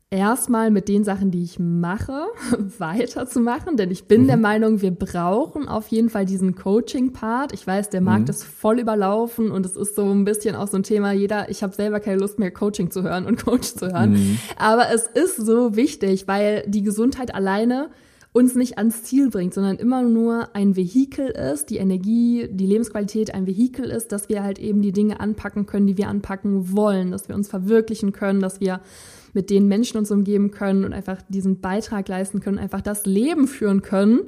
erstmal mit den Sachen, die ich mache, [laughs] weiterzumachen, denn ich bin mhm. der Meinung, wir brauchen auf jeden Fall diesen Coaching-Part. Ich weiß, der Markt mhm. ist voll überlaufen und es ist so ein bisschen auch so ein Thema, jeder, ich habe selber keine Lust mehr, Coaching zu hören und [laughs] Coach zu hören. Mhm. Aber es ist so wichtig, weil die Gesundheit alleine uns nicht ans Ziel bringt, sondern immer nur ein Vehikel ist, die Energie, die Lebensqualität ein Vehikel ist, dass wir halt eben die Dinge anpacken können, die wir anpacken wollen, dass wir uns verwirklichen können, dass wir mit den Menschen uns umgeben können und einfach diesen Beitrag leisten können, einfach das Leben führen können,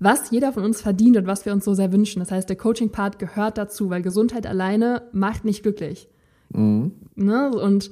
was jeder von uns verdient und was wir uns so sehr wünschen. Das heißt, der Coaching-Part gehört dazu, weil Gesundheit alleine macht nicht glücklich. Mhm. Ne? Und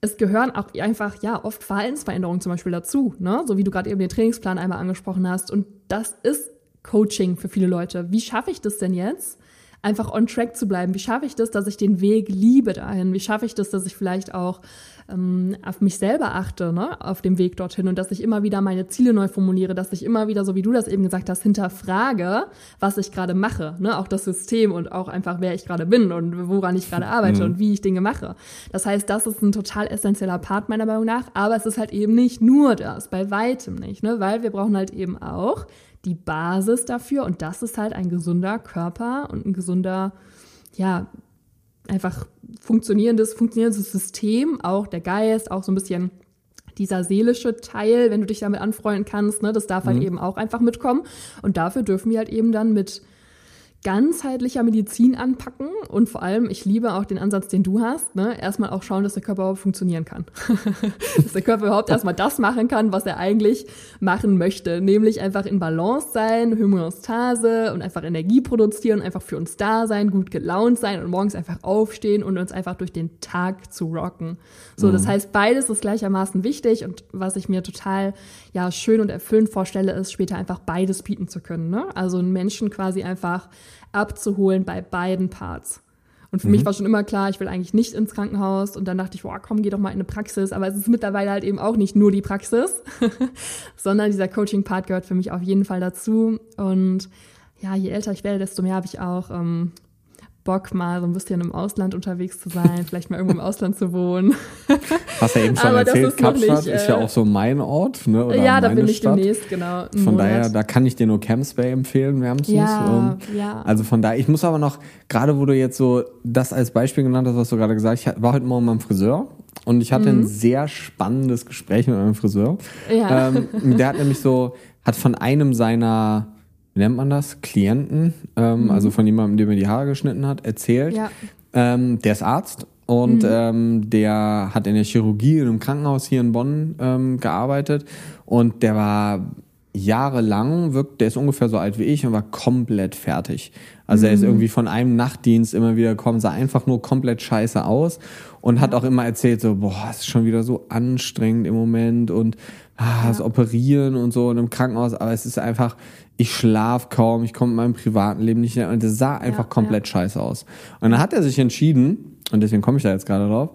es gehören auch einfach, ja, oft Verhaltensveränderungen zum Beispiel dazu, ne? so wie du gerade eben den Trainingsplan einmal angesprochen hast. Und das ist Coaching für viele Leute. Wie schaffe ich das denn jetzt? Einfach on track zu bleiben? Wie schaffe ich das, dass ich den Weg liebe dahin? Wie schaffe ich das, dass ich vielleicht auch ähm, auf mich selber achte, ne, auf dem Weg dorthin und dass ich immer wieder meine Ziele neu formuliere, dass ich immer wieder, so wie du das eben gesagt hast, hinterfrage, was ich gerade mache, ne, auch das System und auch einfach, wer ich gerade bin und woran ich gerade arbeite mhm. und wie ich Dinge mache. Das heißt, das ist ein total essentieller Part meiner Meinung nach, aber es ist halt eben nicht nur das, bei weitem nicht, ne, weil wir brauchen halt eben auch die Basis dafür und das ist halt ein gesunder Körper und ein gesunder, ja, einfach funktionierendes, funktionierendes System, auch der Geist, auch so ein bisschen dieser seelische Teil, wenn du dich damit anfreunden kannst, ne, das darf halt mhm. eben auch einfach mitkommen. Und dafür dürfen wir halt eben dann mit ganzheitlicher Medizin anpacken und vor allem, ich liebe auch den Ansatz, den du hast, ne? erstmal auch schauen, dass der Körper überhaupt funktionieren kann. [laughs] dass der Körper überhaupt erstmal das machen kann, was er eigentlich machen möchte, nämlich einfach in Balance sein, Homöostase und einfach Energie produzieren, einfach für uns da sein, gut gelaunt sein und morgens einfach aufstehen und uns einfach durch den Tag zu rocken. So, mhm. das heißt, beides ist gleichermaßen wichtig und was ich mir total ja schön und erfüllend vorstelle, ist später einfach beides bieten zu können. Ne? Also einen Menschen quasi einfach abzuholen bei beiden Parts. Und für mhm. mich war schon immer klar, ich will eigentlich nicht ins Krankenhaus. Und dann dachte ich, boah, komm, geh doch mal in eine Praxis. Aber es ist mittlerweile halt eben auch nicht nur die Praxis, [laughs] sondern dieser Coaching-Part gehört für mich auf jeden Fall dazu. Und ja, je älter ich werde, desto mehr habe ich auch ähm, Bock, mal so ein bisschen im Ausland unterwegs zu sein, [laughs] vielleicht mal irgendwo im Ausland zu wohnen. [laughs] Hast ja eben schon erzählt, ist Kapstadt nicht, ist ja äh, auch so mein Ort, ne? Oder ja, da bin ich Stadt. demnächst, genau. Von Monat. daher, da kann ich dir nur Camps Bay empfehlen, wärmstens. Ja, ja. Also von daher, ich muss aber noch, gerade wo du jetzt so das als Beispiel genannt hast, was du gerade gesagt hast, ich war heute Morgen beim Friseur und ich hatte mhm. ein sehr spannendes Gespräch mit meinem Friseur. Ja. Ähm, der hat nämlich so, hat von einem seiner wie nennt man das, Klienten, ähm, mhm. also von jemandem, der mir die Haare geschnitten hat, erzählt. Ja. Ähm, der ist Arzt und mhm. ähm, der hat in der Chirurgie in einem Krankenhaus hier in Bonn ähm, gearbeitet und der war jahrelang, wirkt, der ist ungefähr so alt wie ich und war komplett fertig. Also mhm. er ist mhm. irgendwie von einem Nachtdienst immer wieder gekommen, sah einfach nur komplett scheiße aus und hat auch immer erzählt so, boah, es ist schon wieder so anstrengend im Moment und ah, das Operieren und so in einem Krankenhaus, aber es ist einfach, ich schlaf kaum, ich komme in meinem privaten Leben nicht mehr und das sah einfach ja, komplett ja. scheiße aus. Und dann hat er sich entschieden, und deswegen komme ich da jetzt gerade drauf,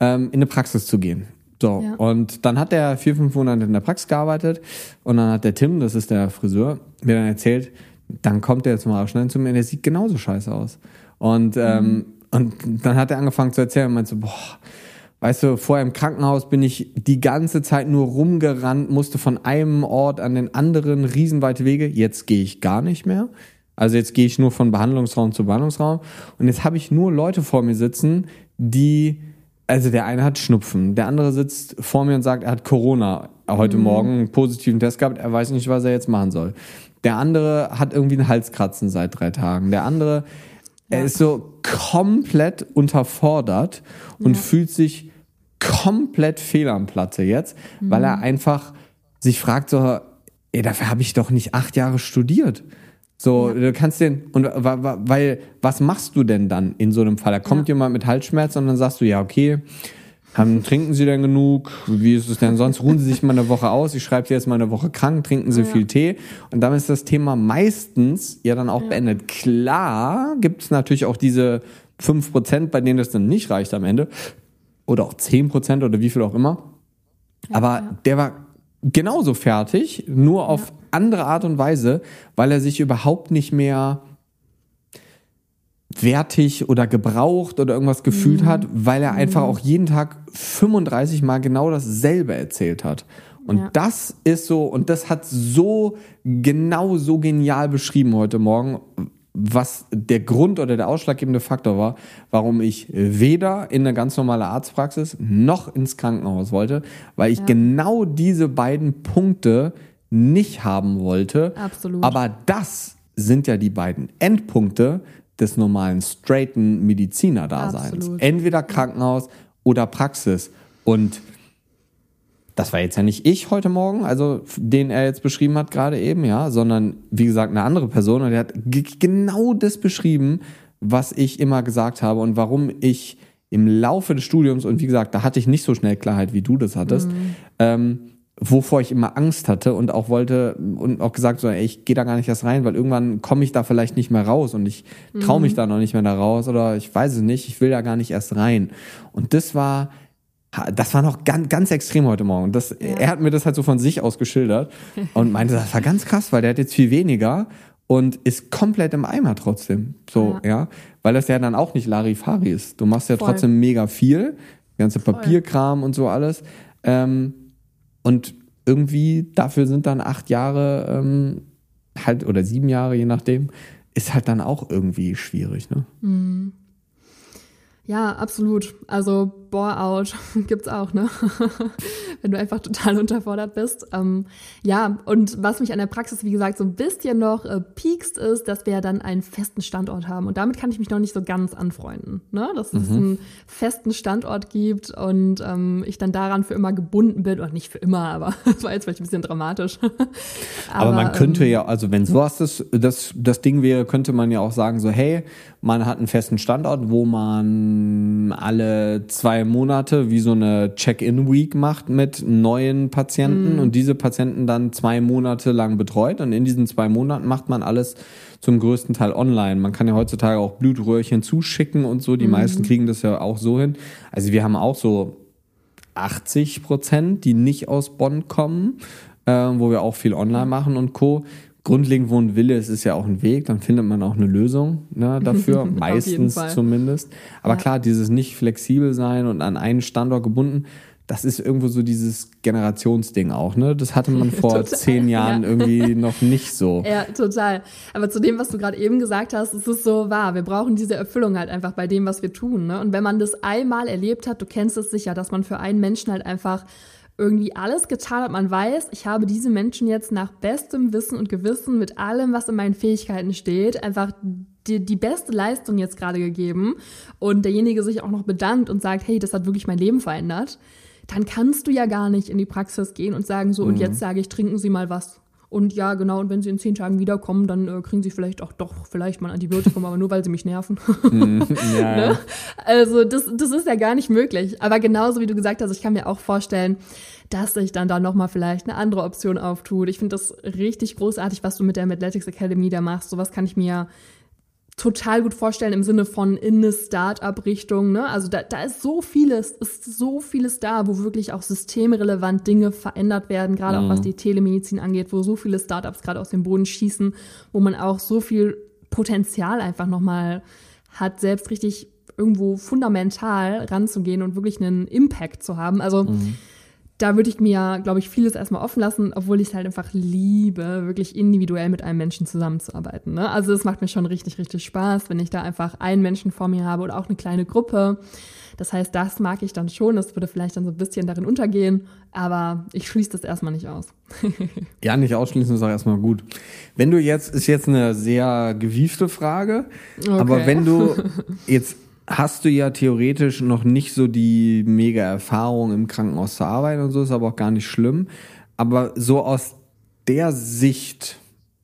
ähm, in eine Praxis zu gehen. So, ja. und dann hat er vier, fünf Monate in der Praxis gearbeitet und dann hat der Tim, das ist der Friseur, mir dann erzählt, dann kommt er jetzt mal schnell zu mir, der sieht genauso scheiße aus. Und, ähm, mhm. und dann hat er angefangen zu erzählen und meinte so, boah, Weißt du, vorher im Krankenhaus bin ich die ganze Zeit nur rumgerannt, musste von einem Ort an den anderen riesenweite Wege. Jetzt gehe ich gar nicht mehr. Also jetzt gehe ich nur von Behandlungsraum zu Behandlungsraum. Und jetzt habe ich nur Leute vor mir sitzen, die, also der eine hat Schnupfen, der andere sitzt vor mir und sagt, er hat Corona heute mhm. Morgen einen positiven Test gehabt, er weiß nicht, was er jetzt machen soll. Der andere hat irgendwie einen Halskratzen seit drei Tagen. Der andere, ja. er ist so komplett unterfordert und ja. fühlt sich komplett fehl am Platze jetzt, mhm. weil er einfach sich fragt so, ja, dafür habe ich doch nicht acht Jahre studiert. So, ja. du kannst den, und weil, was machst du denn dann in so einem Fall? Da kommt jemand mit Halsschmerz und dann sagst du, ja, okay, haben, trinken Sie denn genug? Wie ist es denn sonst? Ruhen Sie sich mal eine Woche aus? Ich schreibe Sie jetzt mal eine Woche krank, trinken Sie ja. viel Tee. Und damit ist das Thema meistens ja dann auch ja. beendet. Klar gibt es natürlich auch diese fünf Prozent, bei denen das dann nicht reicht am Ende. Oder auch zehn Prozent oder wie viel auch immer. Aber der war genauso fertig, nur auf andere Art und Weise, weil er sich überhaupt nicht mehr wertig oder gebraucht oder irgendwas gefühlt mhm. hat, weil er einfach mhm. auch jeden Tag 35 Mal genau dasselbe erzählt hat. Und ja. das ist so, und das hat so genau so genial beschrieben heute Morgen, was der Grund oder der ausschlaggebende Faktor war, warum ich weder in eine ganz normale Arztpraxis noch ins Krankenhaus wollte, weil ich ja. genau diese beiden Punkte nicht haben wollte. Absolut. Aber das sind ja die beiden Endpunkte, des normalen straighten Medizinerdaseins. Entweder Krankenhaus oder Praxis. Und das war jetzt ja nicht ich heute Morgen, also den er jetzt beschrieben hat gerade eben, ja, sondern wie gesagt eine andere Person und der hat genau das beschrieben, was ich immer gesagt habe und warum ich im Laufe des Studiums und wie gesagt, da hatte ich nicht so schnell Klarheit, wie du das hattest, mhm. ähm, wovor ich immer Angst hatte und auch wollte und auch gesagt so, ey, ich gehe da gar nicht erst rein, weil irgendwann komme ich da vielleicht nicht mehr raus und ich traue mich mhm. da noch nicht mehr da raus oder ich weiß es nicht, ich will da gar nicht erst rein. Und das war das war noch ganz, ganz extrem heute Morgen. Das, ja. Er hat mir das halt so von sich aus geschildert und meinte, das war ganz krass, weil der hat jetzt viel weniger und ist komplett im Eimer trotzdem. So, ja. ja? Weil das ja dann auch nicht Larifari ist. Du machst ja Voll. trotzdem mega viel, ganze Papierkram Voll. und so alles. Ähm, und irgendwie dafür sind dann acht Jahre ähm, halt oder sieben Jahre, je nachdem, ist halt dann auch irgendwie schwierig, ne? Mhm. Ja, absolut. Also Bore-out [laughs] gibt's auch, ne? [laughs] Wenn du einfach total [laughs] unterfordert bist. Ähm, ja, und was mich an der Praxis, wie gesagt, so ein bisschen noch äh, piekst, ist, dass wir ja dann einen festen Standort haben. Und damit kann ich mich noch nicht so ganz anfreunden, ne? Dass mhm. es einen festen Standort gibt und ähm, ich dann daran für immer gebunden bin. Oder nicht für immer, aber das war jetzt vielleicht ein bisschen dramatisch. aber, aber, man könnte ähm, ja, also wenn sowas das, das, das Ding wäre, könnte man ja auch sagen, so, hey, man hat einen festen Standort, wo man alle zwei Monate wie so eine Check-in-Week macht mit neuen Patienten mhm. und diese Patienten dann zwei Monate lang betreut. Und in diesen zwei Monaten macht man alles zum größten Teil online. Man kann ja heutzutage auch Blutröhrchen zuschicken und so. Die mhm. meisten kriegen das ja auch so hin. Also wir haben auch so 80 Prozent, die nicht aus Bonn kommen, äh, wo wir auch viel online machen und Co grundlegend, wo ein Wille ist, ist ja auch ein Weg, dann findet man auch eine Lösung ne, [laughs] dafür, meistens zumindest. Aber ja. klar, dieses nicht flexibel sein und an einen Standort gebunden, das ist irgendwo so dieses Generationsding auch, ne? Das hatte man [laughs] vor zehn Jahren ja. irgendwie noch nicht so. [laughs] Ja, total. Aber zu dem, was du gerade eben gesagt hast, ist es so wahr. Wir brauchen diese Erfüllung halt einfach bei dem, was wir tun. Ne? Und wenn man das einmal erlebt hat, du kennst es sicher, dass man für einen Menschen halt einfach irgendwie alles getan hat. Man weiß, ich habe diese Menschen jetzt nach bestem Wissen und Gewissen mit allem, was in meinen Fähigkeiten steht, einfach die, die beste Leistung jetzt gerade gegeben und derjenige sich auch noch bedankt und sagt, hey, das hat wirklich mein Leben verändert, dann kannst du ja gar nicht in die Praxis gehen und sagen so, mhm. und jetzt sage ich, trinken Sie mal was. Und ja, genau, und wenn sie in zehn Tagen wiederkommen, dann äh, kriegen sie vielleicht auch doch vielleicht mal ein Antibiotikum, [laughs] aber nur weil sie mich nerven. [laughs] mm, ja. [laughs] ne? Also das, das ist ja gar nicht möglich. Aber genauso wie du gesagt hast, ich kann mir auch vorstellen, dass sich dann da nochmal vielleicht eine andere Option auftut. Ich finde das richtig großartig, was du mit der Athletics Academy da machst. Sowas kann ich mir total gut vorstellen im Sinne von in eine Start-up-Richtung. Ne? Also da, da ist so vieles, ist so vieles da, wo wirklich auch systemrelevant Dinge verändert werden, gerade mhm. auch was die Telemedizin angeht, wo so viele Startups gerade aus dem Boden schießen, wo man auch so viel Potenzial einfach nochmal hat, selbst richtig irgendwo fundamental ranzugehen und wirklich einen Impact zu haben. Also mhm da würde ich mir, glaube ich, vieles erstmal offen lassen, obwohl ich es halt einfach liebe, wirklich individuell mit einem Menschen zusammenzuarbeiten. Ne? Also es macht mir schon richtig, richtig Spaß, wenn ich da einfach einen Menschen vor mir habe oder auch eine kleine Gruppe. Das heißt, das mag ich dann schon. Das würde vielleicht dann so ein bisschen darin untergehen, aber ich schließe das erstmal nicht aus. [laughs] ja, nicht ausschließen ist auch erstmal gut. Wenn du jetzt, ist jetzt eine sehr gewiefte Frage, okay. aber wenn du [laughs] jetzt hast du ja theoretisch noch nicht so die mega Erfahrung im Krankenhaus zu arbeiten und so, ist aber auch gar nicht schlimm. Aber so aus der Sicht,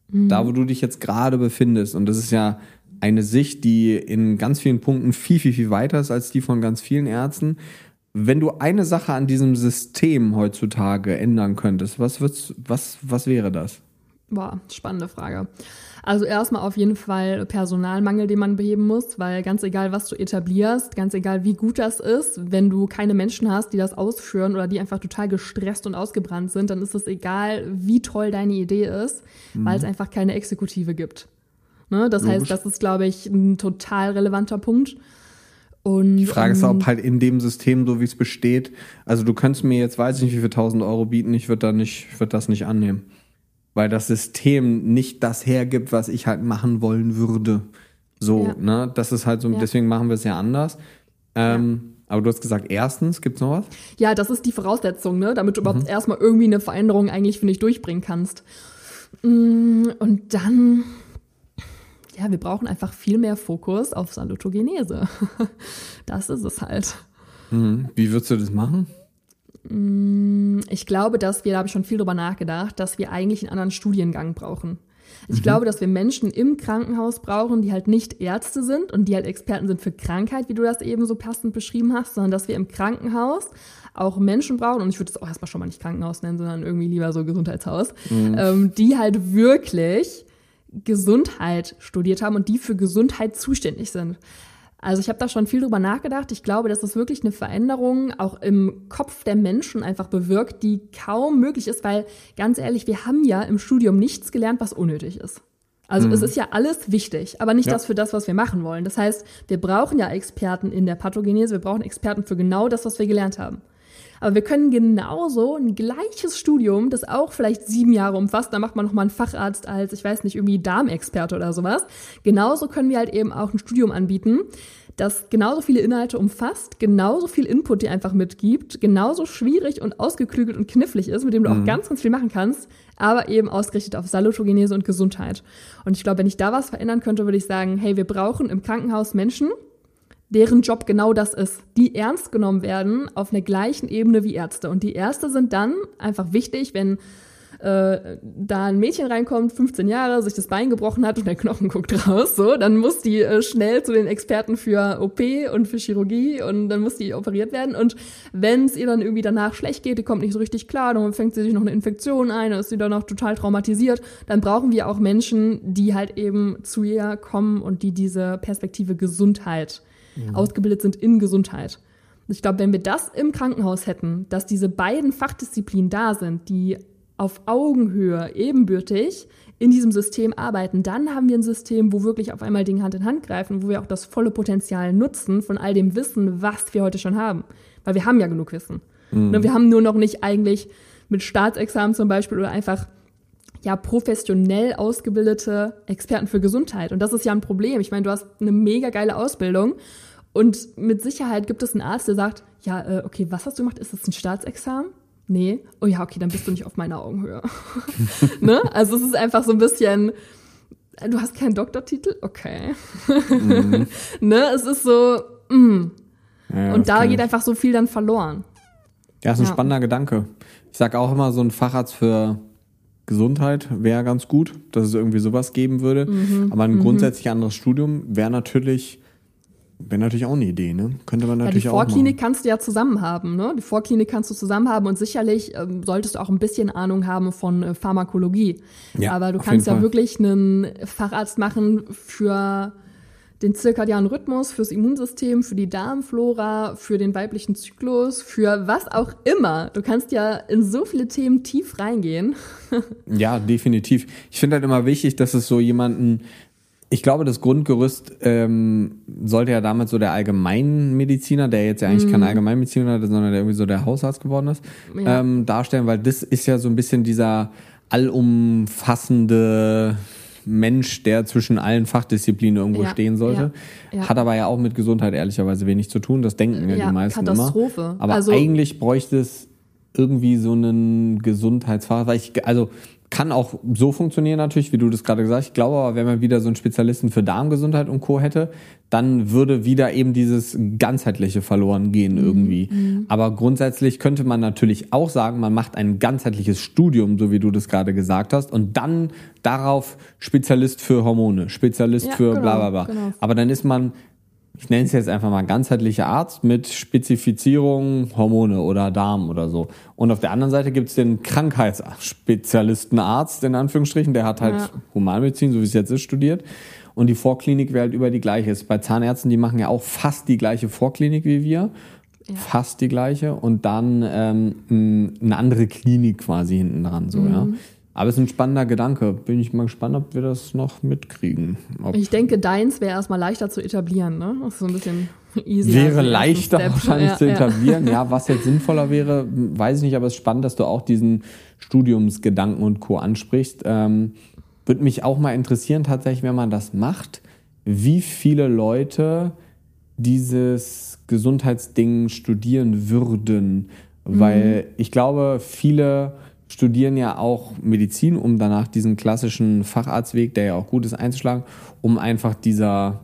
mhm. da wo du dich jetzt gerade befindest, und das ist ja eine Sicht, die in ganz vielen Punkten viel, viel, viel weiter ist als die von ganz vielen Ärzten. Wenn du eine Sache an diesem System heutzutage ändern könntest, was, was, was wäre das? Boah, spannende Frage. Also erstmal auf jeden Fall Personalmangel, den man beheben muss, weil ganz egal, was du etablierst, ganz egal, wie gut das ist, wenn du keine Menschen hast, die das ausführen oder die einfach total gestresst und ausgebrannt sind, dann ist es egal, wie toll deine Idee ist, mhm. weil es einfach keine Exekutive gibt. Ne? Das Logisch. heißt, das ist, glaube ich, ein total relevanter Punkt. Und, die Frage ist, ob ähm, halt in dem System, so wie es besteht, also du könntest mir jetzt, weiß ich nicht, wie viel tausend Euro bieten, ich würde da nicht, würde das nicht annehmen weil das System nicht das hergibt, was ich halt machen wollen würde. So, ja. ne? Das ist halt so, ja. deswegen machen wir es ja anders. Ähm, ja. Aber du hast gesagt, erstens, gibt's noch was? Ja, das ist die Voraussetzung, ne? Damit du mhm. überhaupt erstmal irgendwie eine Veränderung eigentlich, finde ich, durchbringen kannst. Mm, und dann, ja, wir brauchen einfach viel mehr Fokus auf Salutogenese. [laughs] Das ist es halt. Mhm. Wie würdest du das machen? Mm, ich glaube, dass wir, da habe ich schon viel drüber nachgedacht, dass wir eigentlich einen anderen Studiengang brauchen. Ich mhm. glaube, dass wir Menschen im Krankenhaus brauchen, die halt nicht Ärzte sind und die halt Experten sind für Krankheit, wie du das eben so passend beschrieben hast, sondern dass wir im Krankenhaus auch Menschen brauchen, und ich würde das auch erstmal schon mal nicht Krankenhaus nennen, sondern irgendwie lieber so Gesundheitshaus, mhm. ähm, die halt wirklich Gesundheit studiert haben und die für Gesundheit zuständig sind. Also ich habe da schon viel drüber nachgedacht. Ich glaube, dass das wirklich eine Veränderung auch im Kopf der Menschen einfach bewirkt, die kaum möglich ist, weil ganz ehrlich, wir haben ja im Studium nichts gelernt, was unnötig ist. Also mhm. es ist ja alles wichtig, aber nicht ja. das für das, was wir machen wollen. Das heißt, wir brauchen ja Experten in der Pathogenese, wir brauchen Experten für genau das, was wir gelernt haben. Aber wir können genauso ein gleiches Studium, das auch vielleicht sieben Jahre umfasst, da macht man nochmal einen Facharzt als, ich weiß nicht, irgendwie Darmexperte oder sowas. Genauso können wir halt eben auch ein Studium anbieten, das genauso viele Inhalte umfasst, genauso viel Input dir einfach mitgibt, genauso schwierig und ausgeklügelt und knifflig ist, mit dem du mhm. auch ganz, ganz viel machen kannst, aber eben ausgerichtet auf Salutogenese und Gesundheit. Und ich glaube, wenn ich da was verändern könnte, würde ich sagen, hey, wir brauchen im Krankenhaus Menschen, deren Job genau das ist, die ernst genommen werden auf einer gleichen Ebene wie Ärzte. Und die Ärzte sind dann einfach wichtig, wenn äh, da ein Mädchen reinkommt, 15 Jahre, sich das Bein gebrochen hat und der Knochen guckt raus, so, dann muss die äh, schnell zu den Experten für OP und für Chirurgie und dann muss die operiert werden. Und wenn es ihr dann irgendwie danach schlecht geht, die kommt nicht so richtig klar, dann fängt sie sich noch eine Infektion ein, dann ist sie dann noch total traumatisiert, dann brauchen wir auch Menschen, die halt eben zu ihr kommen und die diese Perspektive Gesundheit mhm. ausgebildet sind in Gesundheit. Ich glaube, wenn wir das im Krankenhaus hätten, dass diese beiden Fachdisziplinen da sind, die auf Augenhöhe ebenbürtig in diesem System arbeiten, dann haben wir ein System, wo wirklich auf einmal Dinge Hand in Hand greifen, wo wir auch das volle Potenzial nutzen von all dem Wissen, was wir heute schon haben. Weil wir haben ja genug Wissen. Mhm. Ne, wir haben nur noch nicht eigentlich mit Staatsexamen zum Beispiel oder einfach ja professionell ausgebildete Experten für Gesundheit. Und das ist ja ein Problem. Ich meine, du hast eine mega geile Ausbildung und mit Sicherheit gibt es einen Arzt, der sagt, ja, äh, okay, was hast du gemacht? Ist das ein Staatsexamen? Nee. Oh ja, okay, dann bist du nicht auf meiner Augenhöhe. [laughs] ne? Also es ist einfach so ein bisschen, du hast keinen Doktortitel? Okay. Mhm. [laughs] ne? Es ist so, mm. Ja, und da geht einfach so viel dann verloren. Ja, ist ein ja. spannender Gedanke. Ich sage auch immer, so ein Facharzt für Gesundheit wäre ganz gut, dass es irgendwie sowas geben würde. Mhm. Aber ein mhm. grundsätzlich anderes Studium wäre natürlich Wäre natürlich auch eine Idee, ne? Könnte man natürlich auch. Ja, die Vorklinik kannst du ja zusammen haben, ne? Die Vorklinik kannst du zusammen haben und sicherlich ähm, solltest du auch ein bisschen Ahnung haben von äh, Pharmakologie. Ja, Aber du kannst ja Fall. wirklich einen Facharzt machen für den zirkadianen Rhythmus, fürs Immunsystem, für die Darmflora, für den weiblichen Zyklus, für was auch immer. Du kannst ja in so viele Themen tief reingehen. [laughs] ja, definitiv. Ich finde halt immer wichtig, dass es so jemanden ich glaube, das Grundgerüst ähm, sollte ja damals so der Allgemeinmediziner, der jetzt ja eigentlich mm. kein Allgemeinmediziner ist, sondern der irgendwie so der Hausarzt geworden ist, ja. ähm, darstellen, weil das ist ja so ein bisschen dieser allumfassende Mensch, der zwischen allen Fachdisziplinen irgendwo ja, stehen sollte. Ja, ja. Hat aber ja auch mit Gesundheit ehrlicherweise wenig zu tun. Das denken ja, die meisten Katastrophe. immer. Aber also, eigentlich bräuchte es irgendwie so einen Gesundheitsfach, weil ich, also kann auch so funktionieren natürlich, wie du das gerade gesagt hast. Ich glaube aber, wenn man wieder so einen Spezialisten für Darmgesundheit und Co. hätte, dann würde wieder eben dieses ganzheitliche verloren gehen irgendwie. Mhm. Aber grundsätzlich könnte man natürlich auch sagen, man macht ein ganzheitliches Studium, so wie du das gerade gesagt hast, und dann darauf Spezialist für Hormone, Spezialist ja, für genau, bla bla bla. Genau. Aber dann ist man ich nenne es jetzt einfach mal ganzheitlicher Arzt mit Spezifizierung Hormone oder Darm oder so. Und auf der anderen Seite gibt es den Krankheitsspezialistenarzt, in Anführungsstrichen, der hat halt ja. Humanmedizin, so wie es jetzt ist, studiert. Und die Vorklinik wäre halt über die gleiche. Ist bei Zahnärzten, die machen ja auch fast die gleiche Vorklinik wie wir. Ja. Fast die gleiche. Und dann ähm, eine andere Klinik quasi hinten dran, so, mhm. ja. Aber es ist ein spannender Gedanke. Bin ich mal gespannt, ob wir das noch mitkriegen. Ob ich denke, deins wäre erstmal leichter zu etablieren, ne? Das ist so ein bisschen easier. Wäre leichter wahrscheinlich ja, zu etablieren. Ja. ja, [laughs] was jetzt sinnvoller wäre, weiß ich nicht, aber es ist spannend, dass du auch diesen Studiumsgedanken und Co. ansprichst. Ähm, Würde mich auch mal interessieren, tatsächlich, wenn man das macht, wie viele Leute dieses Gesundheitsding studieren würden. Weil mhm. ich glaube, viele studieren ja auch Medizin, um danach diesen klassischen Facharztweg, der ja auch gut ist, einzuschlagen, um einfach dieser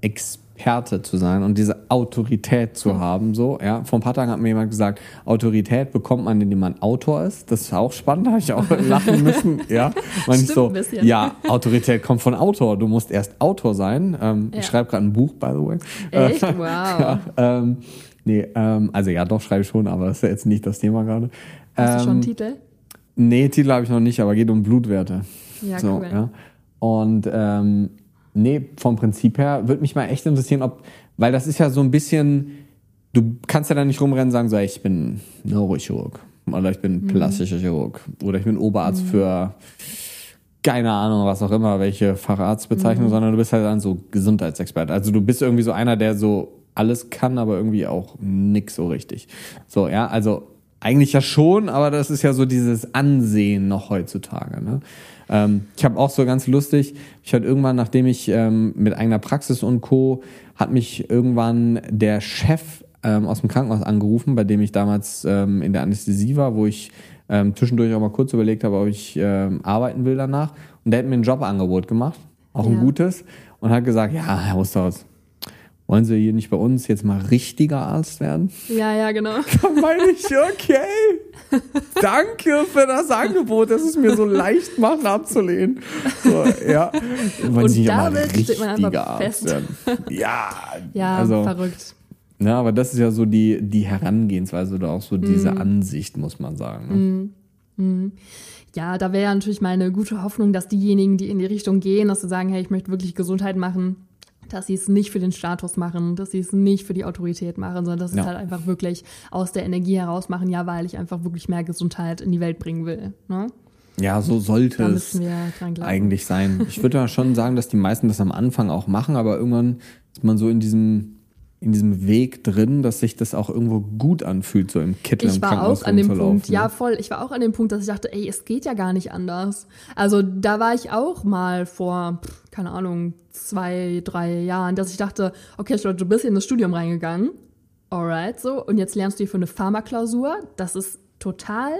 Experte zu sein und diese Autorität zu haben. So, ja. Vor ein paar Tagen hat mir jemand gesagt, Autorität bekommt man, indem man Autor ist. Das ist auch spannend, da habe ich auch [laughs] lachen müssen. Ja, man so, ja, Autorität kommt von Autor. Du musst erst Autor sein. Ähm, ja. Ich schreibe gerade ein Buch, by the way. Echt? [laughs] Wow. ja, ähm, nee, ähm, also ja, doch schreibe ich schon, aber das ist ja jetzt nicht das Thema gerade. Hast du schon einen ähm, Titel? Nee, Titel habe ich noch nicht, aber geht um Blutwerte. Ja, so, cool. Ja. Und ähm, nee, vom Prinzip her würde mich mal echt interessieren, ob, weil das ist ja so ein bisschen, du kannst ja da nicht rumrennen und sagen, so, ich bin Neurochirurg oder ich bin mhm. plastischer Chirurg oder ich bin Oberarzt mhm. für keine Ahnung, was auch immer, welche Facharztbezeichnung, mhm. sondern du bist halt dann so Gesundheitsexperte. Also du bist irgendwie so einer, der so alles kann, aber irgendwie auch nix so richtig. So, ja, also eigentlich ja schon, aber das ist ja so dieses Ansehen noch heutzutage. Ne? Ähm, ich habe auch so ganz lustig, ich hatte irgendwann, nachdem ich ähm, mit eigener Praxis und Co., hat mich irgendwann der Chef ähm, aus dem Krankenhaus angerufen, bei dem ich damals ähm, in der Anästhesie war, wo ich ähm, zwischendurch auch mal kurz überlegt habe, ob ich ähm, arbeiten will danach. Und der hat mir ein Jobangebot gemacht, auch ja. ein gutes, und hat gesagt, ja, Herr Osterhaus, wollen Sie hier nicht bei uns jetzt mal richtiger Arzt werden? Ja, ja, genau. [laughs] Dann meine ich, okay, danke für das Angebot, dass es mir so leicht macht, abzulehnen. So, ja. Wollen Und Sie hier mal richtiger Arzt werden? Ja, [laughs] ja also, verrückt. Ja, aber das ist ja so die, die Herangehensweise oder auch so diese mm. Ansicht, muss man sagen. Ne? Mm. Mm. Ja, da wäre natürlich meine gute Hoffnung, dass diejenigen, die in die Richtung gehen, dass sie sagen, hey, ich möchte wirklich Gesundheit machen, dass sie es nicht für den Status machen, dass sie es nicht für die Autorität machen, sondern dass sie ja. es halt einfach wirklich aus der Energie heraus machen, ja, weil ich einfach wirklich mehr Gesundheit in die Welt bringen will. Ne? Ja, so sollte es eigentlich sein. Ich würde ja schon sagen, dass die meisten das am Anfang auch machen, aber irgendwann ist man so in diesem in diesem Weg drin, dass sich das auch irgendwo gut anfühlt, so im Kittel Ich war auch an dem Punkt, ne? ja voll, ich war auch an dem Punkt, dass ich dachte, ey, es geht ja gar nicht anders. Also da war ich auch mal vor, keine Ahnung, zwei, drei Jahren, dass ich dachte, okay, du bist in das Studium reingegangen, alright, so, und jetzt lernst du hier für eine Pharmaklausur, das ist total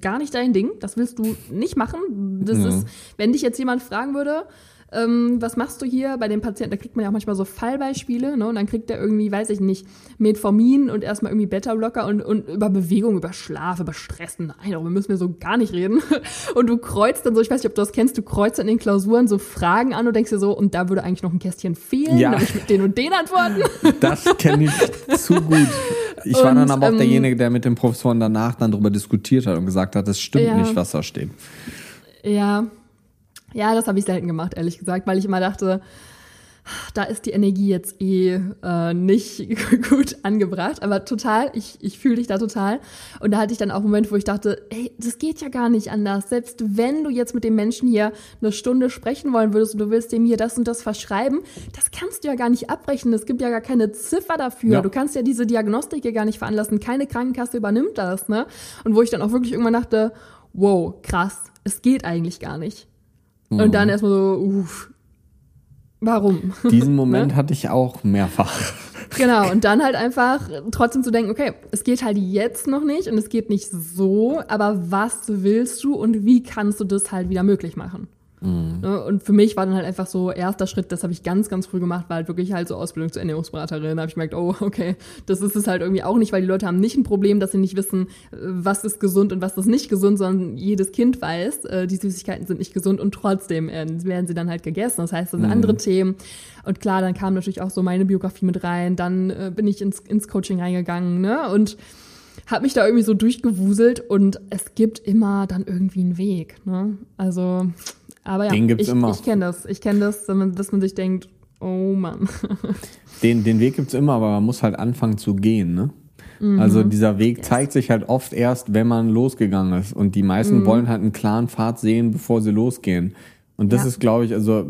gar nicht dein Ding, das willst du nicht machen. Das ja. ist, wenn dich jetzt jemand fragen würde, ähm, was machst du hier bei den Patienten? Da kriegt man ja auch manchmal so Fallbeispiele, ne? Und dann kriegt er irgendwie, weiß ich nicht, Metformin und erstmal irgendwie Beta-Blocker und, und über Bewegung, über Schlaf, über Stress. Nein, darüber müssen wir so gar nicht reden. [laughs] Und du kreuzt dann so, ich weiß nicht, ob du das kennst, du kreuzt in den Klausuren so Fragen an und denkst dir so, und da würde eigentlich noch ein Kästchen fehlen, ja. damit ich mit den und den antworten. [laughs] Das kenne ich zu gut. Ich und, war dann aber auch ähm, derjenige, der mit den Professoren danach dann darüber diskutiert hat und gesagt hat, das stimmt ja. nicht, was da steht. Ja, ja, das habe ich selten gemacht, ehrlich gesagt, weil ich immer dachte, da ist die Energie jetzt eh äh, nicht [laughs] gut angebracht, aber total, ich, ich fühle dich da total. Und da hatte ich dann auch einen Moment, wo ich dachte, ey, das geht ja gar nicht anders. Selbst wenn du jetzt mit dem Menschen hier eine Stunde sprechen wollen würdest und du willst dem hier das und das verschreiben, das kannst du ja gar nicht abbrechen. Es gibt ja gar keine Ziffer dafür. Ja. Du kannst ja diese Diagnostik ja gar nicht veranlassen. Keine Krankenkasse übernimmt das, ne? Und wo ich dann auch wirklich irgendwann dachte, wow, krass, es geht eigentlich gar nicht. Mhm. Und dann erstmal so, uff, warum? Diesen Moment [laughs] ne? hatte ich auch mehrfach. Genau, [laughs] und dann halt einfach trotzdem zu denken, okay, es geht halt jetzt noch nicht und es geht nicht so, aber was willst du und wie kannst du das halt wieder möglich machen? Mhm. Ne, und für mich war dann halt einfach so erster Schritt, das habe ich ganz, ganz früh gemacht, war halt wirklich halt so Ausbildung zur Ernährungsberaterin. Da habe ich gemerkt, oh, okay, das ist es halt irgendwie auch nicht, weil die Leute haben nicht ein Problem, dass sie nicht wissen, was ist gesund und was ist nicht gesund, sondern jedes Kind weiß, äh, die Süßigkeiten sind nicht gesund und trotzdem werden sie dann halt gegessen. Das heißt, das sind mhm. andere Themen. Und klar, dann kam natürlich auch so meine Biografie mit rein. Dann äh, bin ich ins, ins Coaching reingegangen, ne? Und habe mich da irgendwie so durchgewuselt und es gibt immer dann irgendwie einen Weg. Ne? Also aber ja, den gibt's ich, immer. ich kenne das. Ich kenne das, dass man sich denkt, oh Mann. [laughs] den, den Weg gibt's immer, aber man muss halt anfangen zu gehen, ne? Mhm. Also dieser Weg yes. zeigt sich halt oft erst, wenn man losgegangen ist. Und die meisten mhm. wollen halt einen klaren Pfad sehen, bevor sie losgehen. Und das ja. ist, glaube ich, also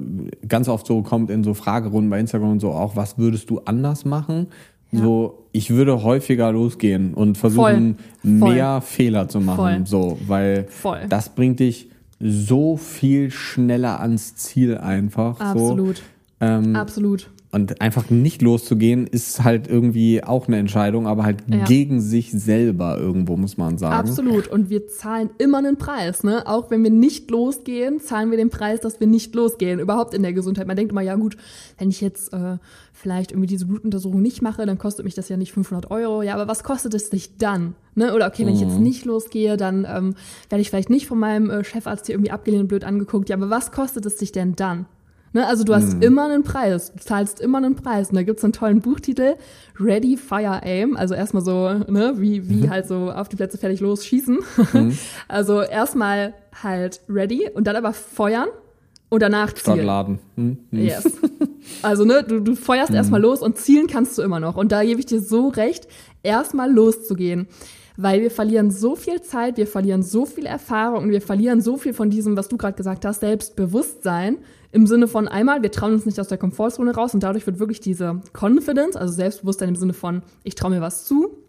ganz oft so kommt in so Fragerunden bei Instagram und so auch, was würdest du anders machen? Ja. So, ich würde häufiger losgehen und versuchen, Voll. Voll. mehr Fehler zu machen. Voll. So, weil das bringt dich so viel schneller ans Ziel einfach. Absolut. So. Ähm, Absolut. Und einfach nicht loszugehen, ist halt irgendwie auch eine Entscheidung, aber halt ja. gegen sich selber irgendwo, muss man sagen. Absolut. Und wir zahlen immer einen Preis, ne? Auch wenn wir nicht losgehen, zahlen wir den Preis, dass wir nicht losgehen. Überhaupt in der Gesundheit. Man denkt immer, ja gut, wenn ich jetzt äh, vielleicht irgendwie diese Blutuntersuchung nicht mache, dann kostet mich das ja nicht 500 Euro. Ja, aber was kostet es dich dann? Ne? Oder okay, wenn ich jetzt mhm. nicht losgehe, dann ähm, werde ich vielleicht nicht von meinem äh, Chefarzt hier irgendwie abgelehnt und blöd angeguckt. Ja, aber was kostet es dich denn dann? Ne, also du hast mhm. immer einen Preis, du zahlst immer einen Preis. Und da gibt's einen tollen Buchtitel, Ready, Fire, Aim. Also erstmal so, ne, wie, wie mhm. halt so auf die Plätze fertig los schießen. Mhm. [laughs] Also erstmal halt ready und dann aber feuern und danach zielen. Startladen. Mhm. Yes. Also ne, du, du feuerst mhm. erstmal los und zielen kannst du immer noch. Und da gebe ich dir so recht, erstmal loszugehen weil wir verlieren so viel Zeit, wir verlieren so viel Erfahrung und wir verlieren so viel von diesem, was du gerade gesagt hast, Selbstbewusstsein, im Sinne von einmal, wir trauen uns nicht aus der Komfortzone raus und dadurch wird wirklich diese Confidence, also Selbstbewusstsein im Sinne von, ich traue mir was zu,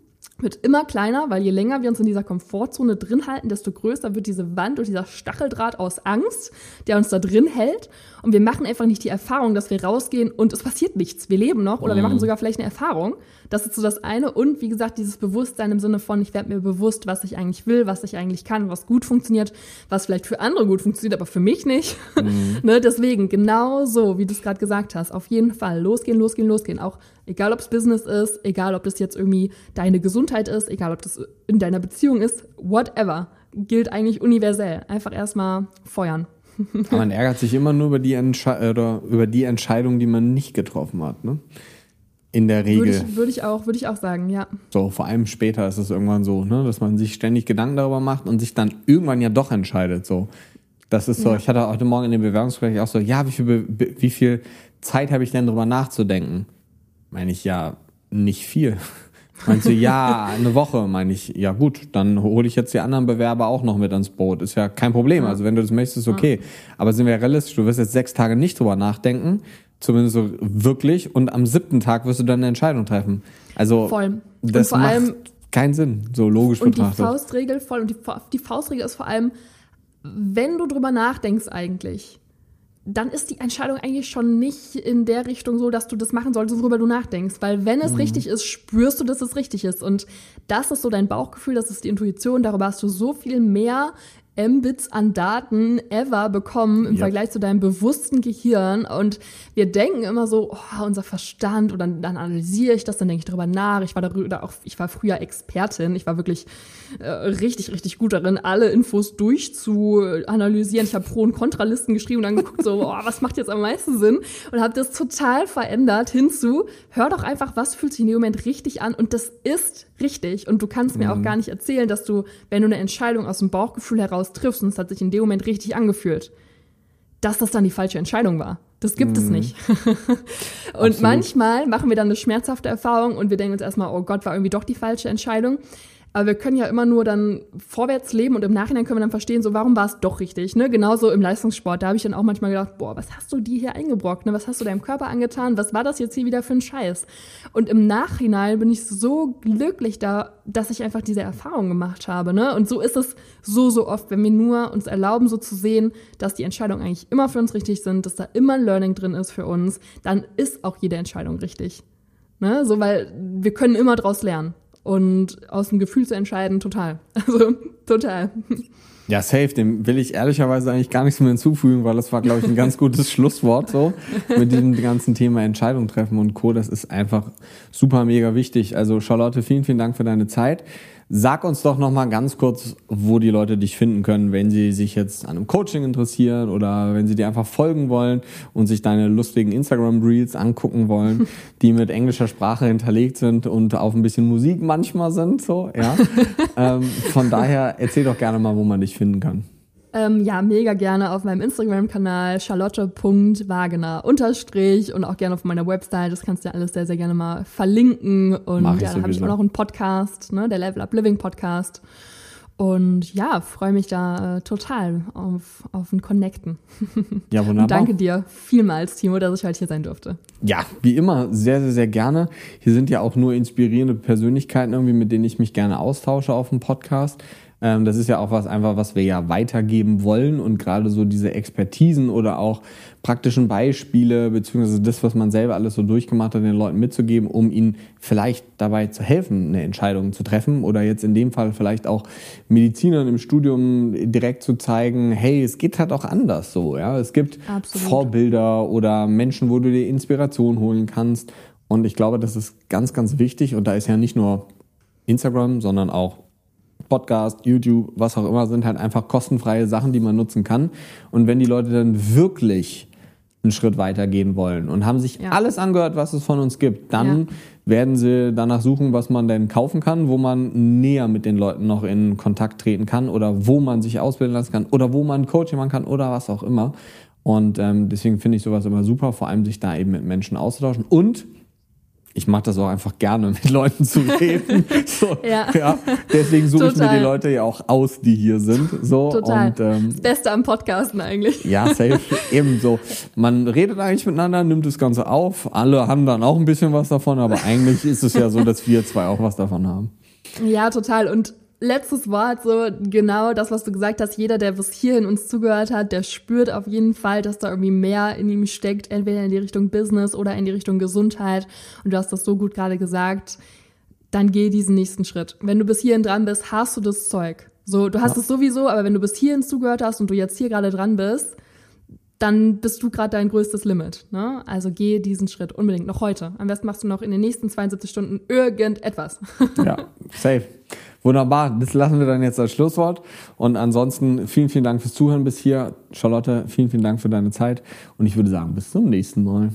wird immer kleiner, weil je länger wir uns in dieser Komfortzone drin halten, desto größer wird diese Wand und dieser Stacheldraht aus Angst, der uns da drin hält. Und wir machen einfach nicht die Erfahrung, dass wir rausgehen und es passiert nichts. Wir leben noch oder mhm. wir machen sogar vielleicht eine Erfahrung. Das ist so das eine. Und wie gesagt, dieses Bewusstsein im Sinne von, ich werde mir bewusst, was ich eigentlich will, was ich eigentlich kann, was gut funktioniert, was vielleicht für andere gut funktioniert, aber für mich nicht. Mhm. [laughs] ne, deswegen, genau so, wie du es gerade gesagt hast, auf jeden Fall losgehen, losgehen, losgehen. Auch egal, ob es Business ist, egal, ob das jetzt irgendwie deine Gesundheit ist, egal, ob das in deiner Beziehung ist, whatever, gilt eigentlich universell. Einfach erstmal feuern. [laughs] Man ärgert sich immer nur über die, Entsche oder über die Entscheidung, die man nicht getroffen hat. Ne? In der Regel. Würde ich, würde ich, auch, würde ich auch sagen, ja. So, vor allem später ist es irgendwann so, ne, dass man sich ständig Gedanken darüber macht und sich dann irgendwann ja doch entscheidet. So, das ist so. Ja. Ich hatte heute Morgen in dem Bewerbungsgespräch auch so, ja, wie viel, wie viel Zeit habe ich denn darüber nachzudenken? Meine ich ja nicht viel. [laughs] Meinst du, ja, eine Woche, meine ich, ja gut, dann hole ich jetzt die anderen Bewerber auch noch mit ans Boot. Ist ja kein Problem. Also wenn du das möchtest, okay. Aber sind wir realistisch, du wirst jetzt sechs Tage nicht drüber nachdenken Zumindest so wirklich. Und am siebten Tag wirst du dann eine Entscheidung treffen. Also voll. das macht allem, keinen Sinn, so logisch und betrachtet. Und die Faustregel voll. Und die, die Faustregel ist vor allem, wenn du drüber nachdenkst eigentlich, dann ist die Entscheidung eigentlich schon nicht in der Richtung so, dass du das machen solltest, worüber du nachdenkst. Weil wenn es mhm. richtig ist, spürst du, dass es richtig ist. Und das ist so dein Bauchgefühl, das ist die Intuition. Darüber hast du so viel mehr Mbits an Daten ever bekommen im ja. Vergleich zu deinem bewussten Gehirn. Und wir denken immer so, oh, unser Verstand, und dann, dann analysiere ich das, dann denke ich darüber nach. Ich war darüber auch, ich war früher Expertin. Ich war wirklich äh, richtig, richtig gut darin, alle Infos durchzuanalysieren. Ich habe Pro- und Kontralisten geschrieben und dann geguckt, so, oh, was macht jetzt am meisten Sinn? Und habe das total verändert hinzu. Hör doch einfach, was fühlt sich in dem Moment richtig an. Und das ist richtig. Und du kannst mir mhm. auch gar nicht erzählen, dass du, wenn du eine Entscheidung aus dem Bauchgefühl heraus triffst und es hat sich in dem Moment richtig angefühlt, dass das dann die falsche Entscheidung war. Das gibt mhm. es nicht. [laughs] und Absolut. manchmal machen wir dann eine schmerzhafte Erfahrung und wir denken uns erstmal, oh Gott, war irgendwie doch die falsche Entscheidung. Aber wir können ja immer nur dann vorwärts leben und im Nachhinein können wir dann verstehen, so warum war es doch richtig. Ne? Genauso im Leistungssport, da habe ich dann auch manchmal gedacht, boah, was hast du dir hier eingebrockt? Ne? Was hast du deinem Körper angetan? Was war das jetzt hier wieder für ein Scheiß? Und im Nachhinein bin ich so glücklich da, dass ich einfach diese Erfahrung gemacht habe. Ne? Und so ist es so, so oft, wenn wir nur uns erlauben, so zu sehen, dass die Entscheidungen eigentlich immer für uns richtig sind, dass da immer ein Learning drin ist für uns, dann ist auch jede Entscheidung richtig. Ne? So, weil wir können immer draus lernen. Und aus dem Gefühl zu entscheiden, total. [laughs] Also, total. Ja, safe, dem will ich ehrlicherweise eigentlich gar nichts mehr hinzufügen, weil das war, glaube ich, ein ganz gutes [laughs] Schlusswort so mit diesem ganzen Thema Entscheidung treffen und Co. Das ist einfach super mega wichtig. Also Charlotte, vielen, vielen Dank für deine Zeit. Sag uns doch noch mal ganz kurz, wo die Leute dich finden können, wenn sie sich jetzt an einem Coaching interessieren oder wenn sie dir einfach folgen wollen und sich deine lustigen Instagram Reels angucken wollen, [laughs] die mit englischer Sprache hinterlegt sind und auf ein bisschen Musik manchmal sind, so, ja. [laughs] ähm, von daher erzähl doch gerne mal, wo man dich finden kann. Ähm, ja, mega gerne auf meinem Instagram-Kanal charlotte.wagener unterstrich und auch gerne auf meiner Website. Das kannst du ja alles sehr, sehr gerne mal verlinken. Und ja, da habe ich auch noch einen Podcast, ne, der Level Up Living Podcast. Und ja, freue mich da äh, total auf, auf ein Connecten. [laughs] Ja, wunderbar. Und danke dir vielmals, Timo, dass ich heute hier sein durfte. Ja, wie immer, sehr, sehr, sehr gerne. Hier sind ja auch nur inspirierende Persönlichkeiten irgendwie, mit denen ich mich gerne austausche auf dem Podcast. Ähm, das ist ja auch was einfach, was wir ja weitergeben wollen und gerade so diese Expertisen oder auch praktischen Beispiele beziehungsweise das, was man selber alles so durchgemacht hat, den Leuten mitzugeben, um ihnen vielleicht dabei zu helfen, eine Entscheidung zu treffen oder jetzt in dem Fall vielleicht auch Medizinern im Studium direkt zu zeigen, hey, es geht halt auch anders so, ja, es gibt Absolut. Vorbilder oder Menschen, wo du dir Inspiration holen kannst. Und ich glaube, das ist ganz, ganz wichtig. Und da ist ja nicht nur Instagram, sondern auch Podcast, YouTube, was auch immer, sind halt einfach kostenfreie Sachen, die man nutzen kann. Und wenn die Leute dann wirklich einen Schritt weitergehen wollen und haben sich ja. alles angehört, was es von uns gibt, dann ja. werden sie danach suchen, was man denn kaufen kann, wo man näher mit den Leuten noch in Kontakt treten kann oder wo man sich ausbilden lassen kann oder wo man Coaching machen kann oder was auch immer. Und ähm, deswegen finde ich sowas immer super, vor allem sich da eben mit Menschen auszutauschen. Und ich mache das auch einfach gerne, mit Leuten zu reden. [laughs] So, ja. ja. Deswegen suche ich mir die Leute ja auch aus, die hier sind. So, Total. Und, ähm, das Beste am Podcasten eigentlich. Ja, safe. [laughs] Ebenso. Man redet eigentlich miteinander, nimmt das Ganze auf. Alle haben dann auch ein bisschen was davon, aber eigentlich ist es ja so, dass wir zwei auch was davon haben. Ja, total. Und letztes Wort, so genau das, was du gesagt hast. Jeder, der bis hierhin uns zugehört hat, der spürt auf jeden Fall, dass da irgendwie mehr in ihm steckt, entweder in die Richtung Business oder in die Richtung Gesundheit. Und du hast das so gut gerade gesagt. Dann geh diesen nächsten Schritt. Wenn du bis hierhin dran bist, hast du das Zeug. So, du hast ja. es sowieso, aber wenn du bis hierhin zugehört hast und du jetzt hier gerade dran bist, dann bist du gerade dein größtes Limit. Ne? Also geh diesen Schritt unbedingt noch heute. Am besten machst du noch in den nächsten 72 Stunden irgendetwas. Ja, [laughs] safe. Wunderbar, das lassen wir dann jetzt als Schlusswort. Und ansonsten vielen, vielen Dank fürs Zuhören bis hier. Charlotte, vielen, vielen Dank für deine Zeit. Und ich würde sagen, bis zum nächsten Mal.